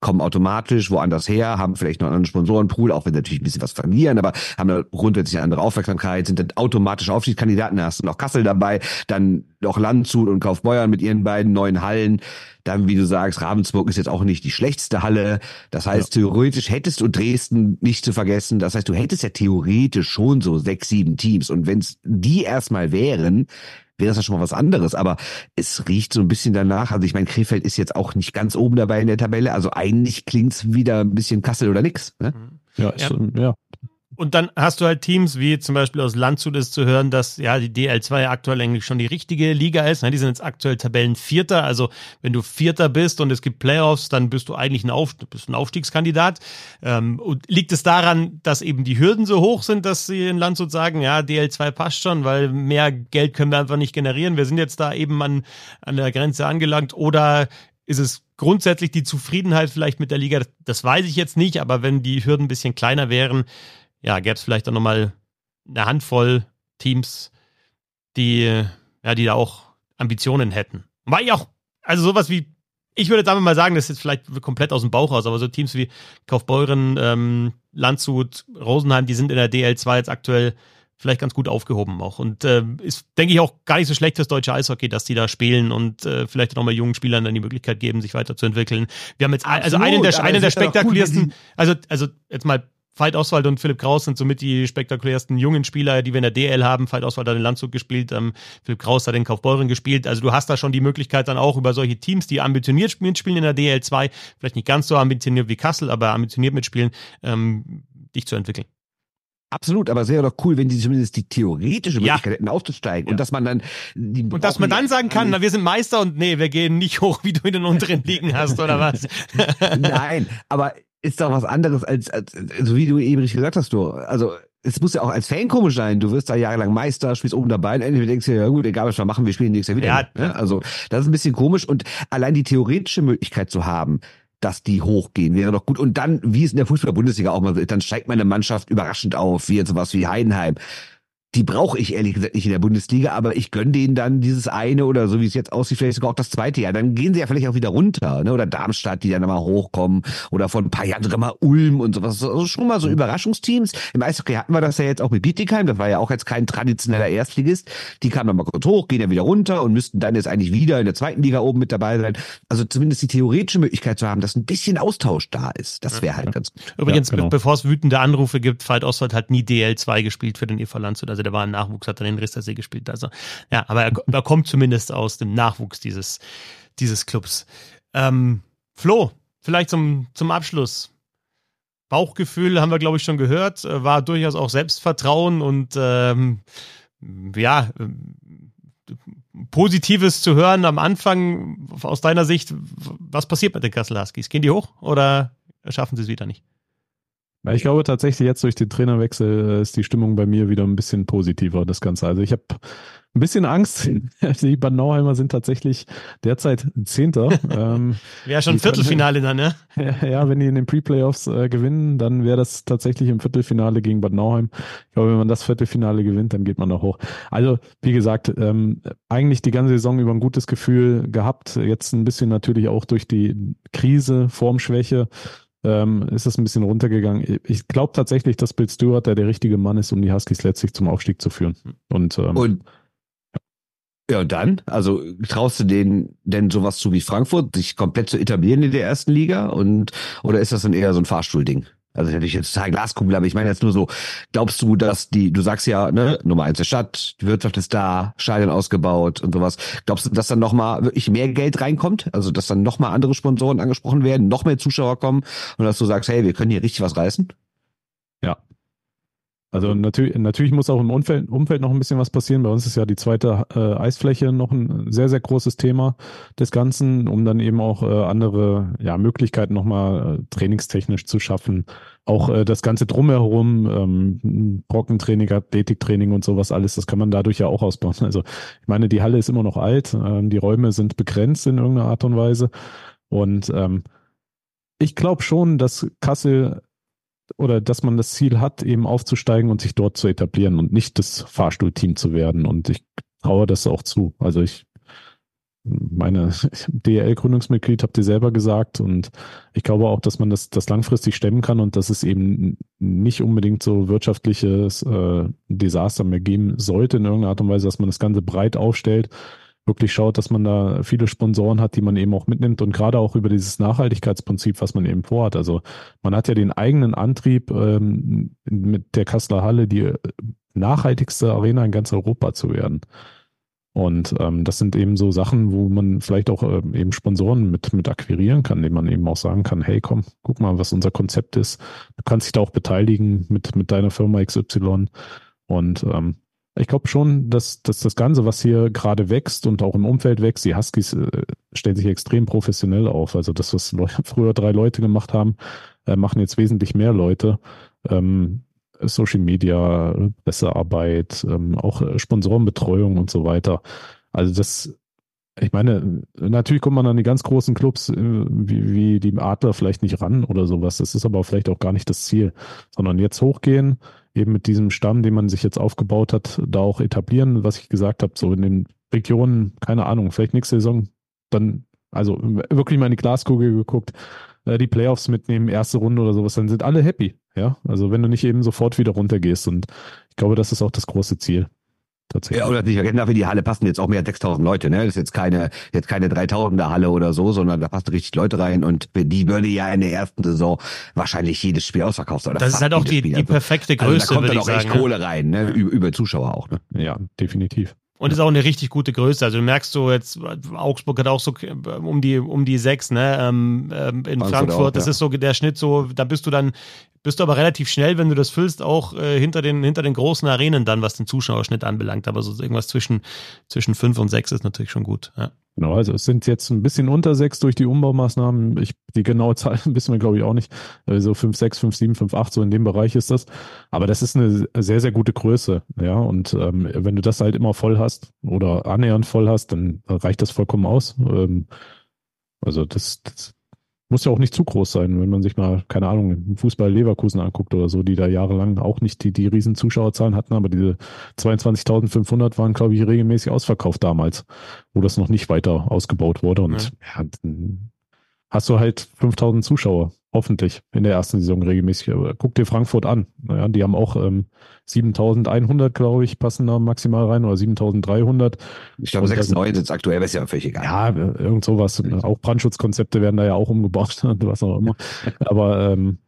kommen automatisch woanders her, haben vielleicht noch einen anderen Sponsorenpool, auch wenn sie natürlich ein bisschen was verlieren, aber haben da grundsätzlich eine andere Aufmerksamkeit, sind dann automatisch Aufstiegskandidaten, da hast du noch Kassel dabei, dann noch Landshut und Kaufbeuern mit ihren beiden neuen Hallen. Dann, wie du sagst, Ravensburg ist jetzt auch nicht die schlechteste Halle. Das heißt, ja. theoretisch hättest du Dresden nicht zu vergessen. Das heißt, du hättest ja theoretisch schon so sechs, sieben Teams. Und wenn es die erstmal wären, wäre das ja schon mal was anderes. Aber es riecht so ein bisschen danach. Also ich meine, Krefeld ist jetzt auch nicht ganz oben dabei in der Tabelle. Also eigentlich klingt's wieder ein bisschen Kassel oder nix. Ne? Ja, ist, ja. ja. Und dann hast du halt Teams, wie zum Beispiel aus Landshut ist zu hören, dass ja die DL2 aktuell eigentlich schon die richtige Liga ist. Die sind jetzt aktuell Tabellenvierter. Also wenn du Vierter bist und es gibt Playoffs, dann bist du eigentlich ein, Auf, bist ein Aufstiegskandidat. Ähm, und liegt es daran, dass eben die Hürden so hoch sind, dass sie in Landshut sagen, ja, DL2 passt schon, weil mehr Geld können wir einfach nicht generieren. Wir sind jetzt da eben an, an der Grenze angelangt. Oder ist es grundsätzlich die Zufriedenheit vielleicht mit der Liga? Das weiß ich jetzt nicht, aber wenn die Hürden ein bisschen kleiner wären, ja, gäbe es vielleicht auch nochmal eine Handvoll Teams, die, ja, die da auch Ambitionen hätten. War ich auch, also sowas wie, ich würde jetzt einfach mal sagen, das ist jetzt vielleicht komplett aus dem Bauch raus, aber so Teams wie Kaufbeuren, ähm, Landshut, Rosenheim, die sind in der DL2 jetzt aktuell vielleicht ganz gut aufgehoben auch. Und äh, ist, denke ich, auch gar nicht so schlecht fürs deutsche Eishockey, dass die da spielen und äh, vielleicht nochmal jungen Spielern dann die Möglichkeit geben, sich weiterzuentwickeln. Wir haben jetzt Absolut, also einen der, einen der spektakulärsten, cool, also, also jetzt mal Veit Oswald und Philipp Kraus sind somit die spektakulärsten jungen Spieler, die wir in der DL haben. Veit Oswald hat den Landshut gespielt, ähm, Philipp Kraus hat den Kaufbeuren gespielt. Also du hast da schon die Möglichkeit dann auch über solche Teams, die ambitioniert mitspielen in der DL2, vielleicht nicht ganz so ambitioniert wie Kassel, aber ambitioniert mitspielen, ähm, dich zu entwickeln. Absolut, aber es wäre doch cool, wenn die zumindest die theoretische Möglichkeit ja. hätten aufzusteigen ja. und dass man dann die und dass man dann sagen kann, na, wir sind Meister und nee, wir gehen nicht hoch, wie du in den unteren Ligen hast oder was? [LAUGHS] Nein, aber ist doch was anderes als, als so wie du eben richtig gesagt hast, du. Also es muss ja auch als Fan komisch sein. Du wirst da jahrelang Meister, spielst oben dabei und endlich denkst du, ja gut, egal was wir machen, wir spielen nächstes Jahr wieder. Ja? Also das ist ein bisschen komisch und allein die theoretische Möglichkeit zu haben, dass die hochgehen, wäre doch gut. Und dann, wie es in der Fußball-Bundesliga auch mal wird, dann steigt meine Mannschaft überraschend auf, wie jetzt sowas wie Heidenheim die brauche ich ehrlich gesagt nicht in der Bundesliga, aber ich gönne denen dann dieses eine oder so wie es jetzt aussieht, vielleicht sogar auch das zweite Jahr. Dann gehen sie ja vielleicht auch wieder runter, ne? Oder Darmstadt, die dann mal hochkommen oder von ein paar Jahren sogar mal Ulm und sowas. Also schon mal so Überraschungsteams. Im Eishockey hatten wir das ja jetzt auch mit Bietigheim, das war ja auch jetzt kein traditioneller Erstligist. Die kamen dann mal kurz hoch, gehen ja wieder runter und müssten dann jetzt eigentlich wieder in der zweiten Liga oben mit dabei sein. Also zumindest die theoretische Möglichkeit zu haben, dass ein bisschen Austausch da ist. Das wäre halt ganz gut. Übrigens, ja, genau. bevor es wütende Anrufe gibt, Veit Oswald hat nie DL2 gespielt für den EV Landshut. Also der war ein Nachwuchs, hat dann den Ristersee gespielt. Also ja, aber er, er kommt zumindest aus dem Nachwuchs dieses, dieses Clubs. Ähm, Flo, vielleicht zum, zum Abschluss. Bauchgefühl haben wir, glaube ich, schon gehört, äh, war durchaus auch Selbstvertrauen und ähm, ja, Positives zu hören am Anfang aus deiner Sicht. Was passiert mit den Kassel Huskies? Gehen die hoch oder schaffen sie es wieder nicht? Ich glaube tatsächlich jetzt durch den Trainerwechsel äh, ist die Stimmung bei mir wieder ein bisschen positiver, das Ganze. Also ich habe ein bisschen Angst. [LAUGHS] Die Bad Nauheimer sind tatsächlich derzeit Zehnter. [LAUGHS] ähm, wäre schon Viertelfinale dann, ne? [LAUGHS] Ja, ja, wenn die in den Pre-Playoffs äh, gewinnen, dann wäre das tatsächlich im Viertelfinale gegen Bad Nauheim. Ich glaube, wenn man das Viertelfinale gewinnt, dann geht man da hoch. Also, wie gesagt, ähm, eigentlich die ganze Saison über ein gutes Gefühl gehabt. Jetzt ein bisschen natürlich auch durch die Krise, Formschwäche ähm, ist es ein bisschen runtergegangen. Ich glaube tatsächlich, dass Bill Stewart der, der richtige Mann ist, um die Huskies letztlich zum Aufstieg zu führen. Und, ähm, und ja, und dann? Also traust du denen denn sowas zu wie Frankfurt, sich komplett zu etablieren in der ersten Liga? Und oder ist das dann eher so ein Fahrstuhlding? Also natürlich jetzt total Glaskugel, aber ich meine jetzt nur so, glaubst du, dass die, du sagst ja, ne, Nummer eins der Stadt, die Wirtschaft ist da, Stadion ausgebaut und sowas. Glaubst du, dass dann nochmal wirklich mehr Geld reinkommt? Also, dass dann nochmal andere Sponsoren angesprochen werden, noch mehr Zuschauer kommen und dass du sagst, hey, wir können hier richtig was reißen? Ja, also natürlich, natürlich muss auch im Umfeld, Umfeld noch ein bisschen was passieren. Bei uns ist ja die zweite äh, Eisfläche noch ein sehr, sehr großes Thema des Ganzen, um dann eben auch äh, andere ja, Möglichkeiten nochmal äh, trainingstechnisch zu schaffen. Auch äh, das Ganze drumherum, ähm, Brockentraining, Athletiktraining und sowas alles, das kann man dadurch ja auch ausbauen. Also ich meine, die Halle ist immer noch alt, ähm, die Räume sind begrenzt in irgendeiner Art und Weise. Und ähm, ich glaube schon, dass Kassel oder dass man das Ziel hat, eben aufzusteigen und sich dort zu etablieren und nicht das Fahrstuhlteam zu werden. Und ich traue das auch zu. Also ich meine [LAUGHS] DL-Gründungsmitglied habt ihr selber gesagt und ich glaube auch, dass man das, das langfristig stemmen kann und dass es eben nicht unbedingt so wirtschaftliches äh, Desaster mehr geben sollte in irgendeiner Art und Weise, dass man das Ganze breit aufstellt, wirklich schaut, dass man da viele Sponsoren hat, die man eben auch mitnimmt und gerade auch über dieses Nachhaltigkeitsprinzip, was man eben vorhat. Also man hat ja den eigenen Antrieb, ähm, mit der Kasseler Halle die äh, nachhaltigste Arena in ganz Europa zu werden. Und ähm, das sind eben so Sachen, wo man vielleicht auch ähm, eben Sponsoren mit, mit akquirieren kann, indem man eben auch sagen kann, hey komm, guck mal, was unser Konzept ist. Du kannst dich da auch beteiligen mit, mit deiner Firma XY. Und ähm, ich glaube schon, dass, dass das Ganze, was hier gerade wächst und auch im Umfeld wächst, die Huskies äh, stellen sich extrem professionell auf. Also das, was [LAUGHS] früher drei Leute gemacht haben, äh, machen jetzt wesentlich mehr Leute. Ähm, Social Media, Pressearbeit, ähm, auch äh, Sponsorenbetreuung und so weiter. Also das, ich meine, natürlich kommt man an die ganz großen Clubs äh, wie, wie die Adler vielleicht nicht ran oder sowas. Das ist aber vielleicht auch gar nicht das Ziel, sondern jetzt hochgehen, eben mit diesem Stamm, den man sich jetzt aufgebaut hat, da auch etablieren, was ich gesagt habe, so in den Regionen, keine Ahnung, vielleicht nächste Saison dann, also wirklich mal in die Glaskugel geguckt, äh, die Playoffs mitnehmen, erste Runde oder sowas, dann sind alle happy, ja, also wenn du nicht eben sofort wieder runtergehst und ich glaube, das ist auch das große Ziel. Tatsächlich. Ja, oder nicht vergessen darf, in die Halle passen jetzt auch mehr als 6000 Leute, ne? Das ist jetzt keine, jetzt keine 3000er Halle oder so, sondern da passen richtig Leute rein und die würde ja in der ersten Saison wahrscheinlich jedes Spiel ausverkauft sein. Das ist halt auch die, die perfekte Größe, also da kommt dann auch echt ne? Kohle rein, ne? Über, über Zuschauer auch, ne? Ja, definitiv. Und ist auch eine richtig gute Größe. Also du merkst so jetzt, Augsburg hat auch so um die, um die sechs, ne? Ähm, ähm in Frankfurt, Frankfurt auch, das ja. ist so der Schnitt so, da bist du dann bist du aber relativ schnell, wenn du das füllst, auch äh, hinter, den, hinter den großen Arenen dann, was den Zuschauerschnitt anbelangt. Aber so irgendwas zwischen, zwischen fünf und sechs ist natürlich schon gut. Ja. Genau, also es sind jetzt ein bisschen unter sechs durch die Umbaumaßnahmen. Ich, die genaue [LAUGHS] Zahl wissen wir, glaube ich, auch nicht. Also fünf, sechs, fünf, sieben, fünf, acht, so in dem Bereich ist das. Aber das ist eine sehr, sehr gute Größe. Ja, und ähm, wenn du das halt immer voll hast oder annähernd voll hast, dann reicht das vollkommen aus. Ähm, also das, das muss ja auch nicht zu groß sein, wenn man sich mal, keine Ahnung, Fußball Leverkusen anguckt oder so, die da jahrelang auch nicht die, die riesen Zuschauerzahlen hatten, aber diese 22.500 waren, glaube ich, regelmäßig ausverkauft damals, wo das noch nicht weiter ausgebaut wurde. Und ja, ja hast du halt 5000 Zuschauer Hoffentlich in der ersten Saison regelmäßig. Guck dir Frankfurt an. Naja, die haben auch ähm, 7100, glaube ich, passen da maximal rein oder 7300. Ich glaube, 6, 9 sind aktuell, ist ja völlig egal. Ja, irgend sowas. Auch Brandschutzkonzepte werden da ja auch umgebaut, [LAUGHS] was auch immer. [LAUGHS] Aber ähm,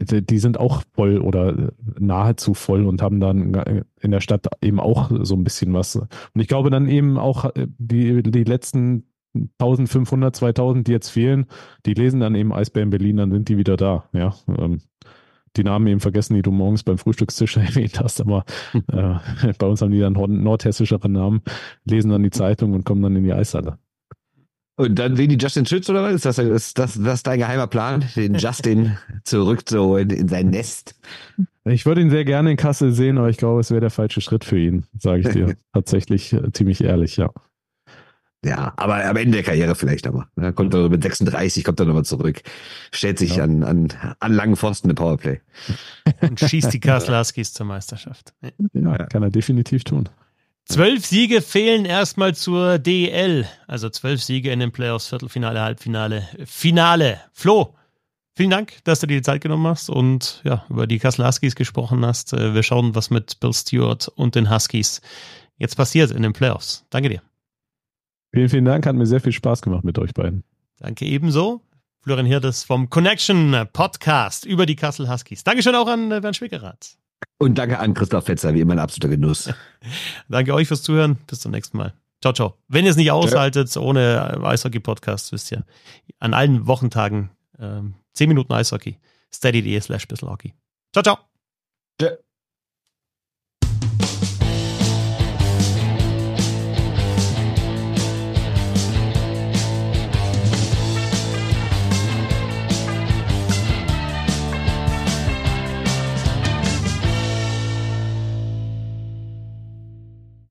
die sind auch voll oder nahezu voll und haben dann in der Stadt eben auch so ein bisschen was. Und ich glaube dann eben auch äh, die, die letzten 1500, 2000, die jetzt fehlen, die lesen dann eben Eisbären Berlin, dann sind die wieder da. Ja, ähm, die Namen eben vergessen, die du morgens beim Frühstückstisch [LAUGHS] erwähnt hast, aber äh, bei uns haben die dann nordhessischere Namen, lesen dann die Zeitung und kommen dann in die Eishalle. Und dann sehen die Justin Schütz oder was? Ist das, ist das, das dein geheimer Plan, den Justin zurückzuholen in sein Nest? Ich würde ihn sehr gerne in Kassel sehen, aber ich glaube, es wäre der falsche Schritt für ihn, sage ich dir. [LAUGHS] Tatsächlich äh, ziemlich ehrlich, ja. Ja, aber am Ende der Karriere vielleicht aber. Ne? Kommt er mit 36, kommt er nochmal zurück. Stellt sich ja. an, an, an langen Pfosten eine Powerplay. Und schießt die [LAUGHS] Kaslaskis zur Meisterschaft. Ja, ja, kann er definitiv tun. Zwölf Siege fehlen erstmal zur DEL. Also zwölf Siege in den Playoffs, Viertelfinale, Halbfinale, Finale. Flo, vielen Dank, dass du dir die Zeit genommen hast und ja, über die Kassel Huskies gesprochen hast. Äh, wir schauen, was mit Bill Stewart und den Huskies jetzt passiert in den Playoffs. Danke dir. Vielen, vielen Dank. Hat mir sehr viel Spaß gemacht mit euch beiden. Danke ebenso. Florian Hirdes vom Connection Podcast über die Kassel Huskies. Dankeschön auch an äh, Bernd Schwickerath. Und danke an Christoph Fetzer, wie immer ein absoluter Genuss. [LAUGHS] danke euch fürs Zuhören. Bis zum nächsten Mal. Ciao, ciao. Wenn ihr es nicht aushaltet ohne Eishockey-Podcast, wisst ihr, an allen Wochentagen ähm, 10 Minuten Eishockey. Steady.de slash Ciao, ciao. Ciao.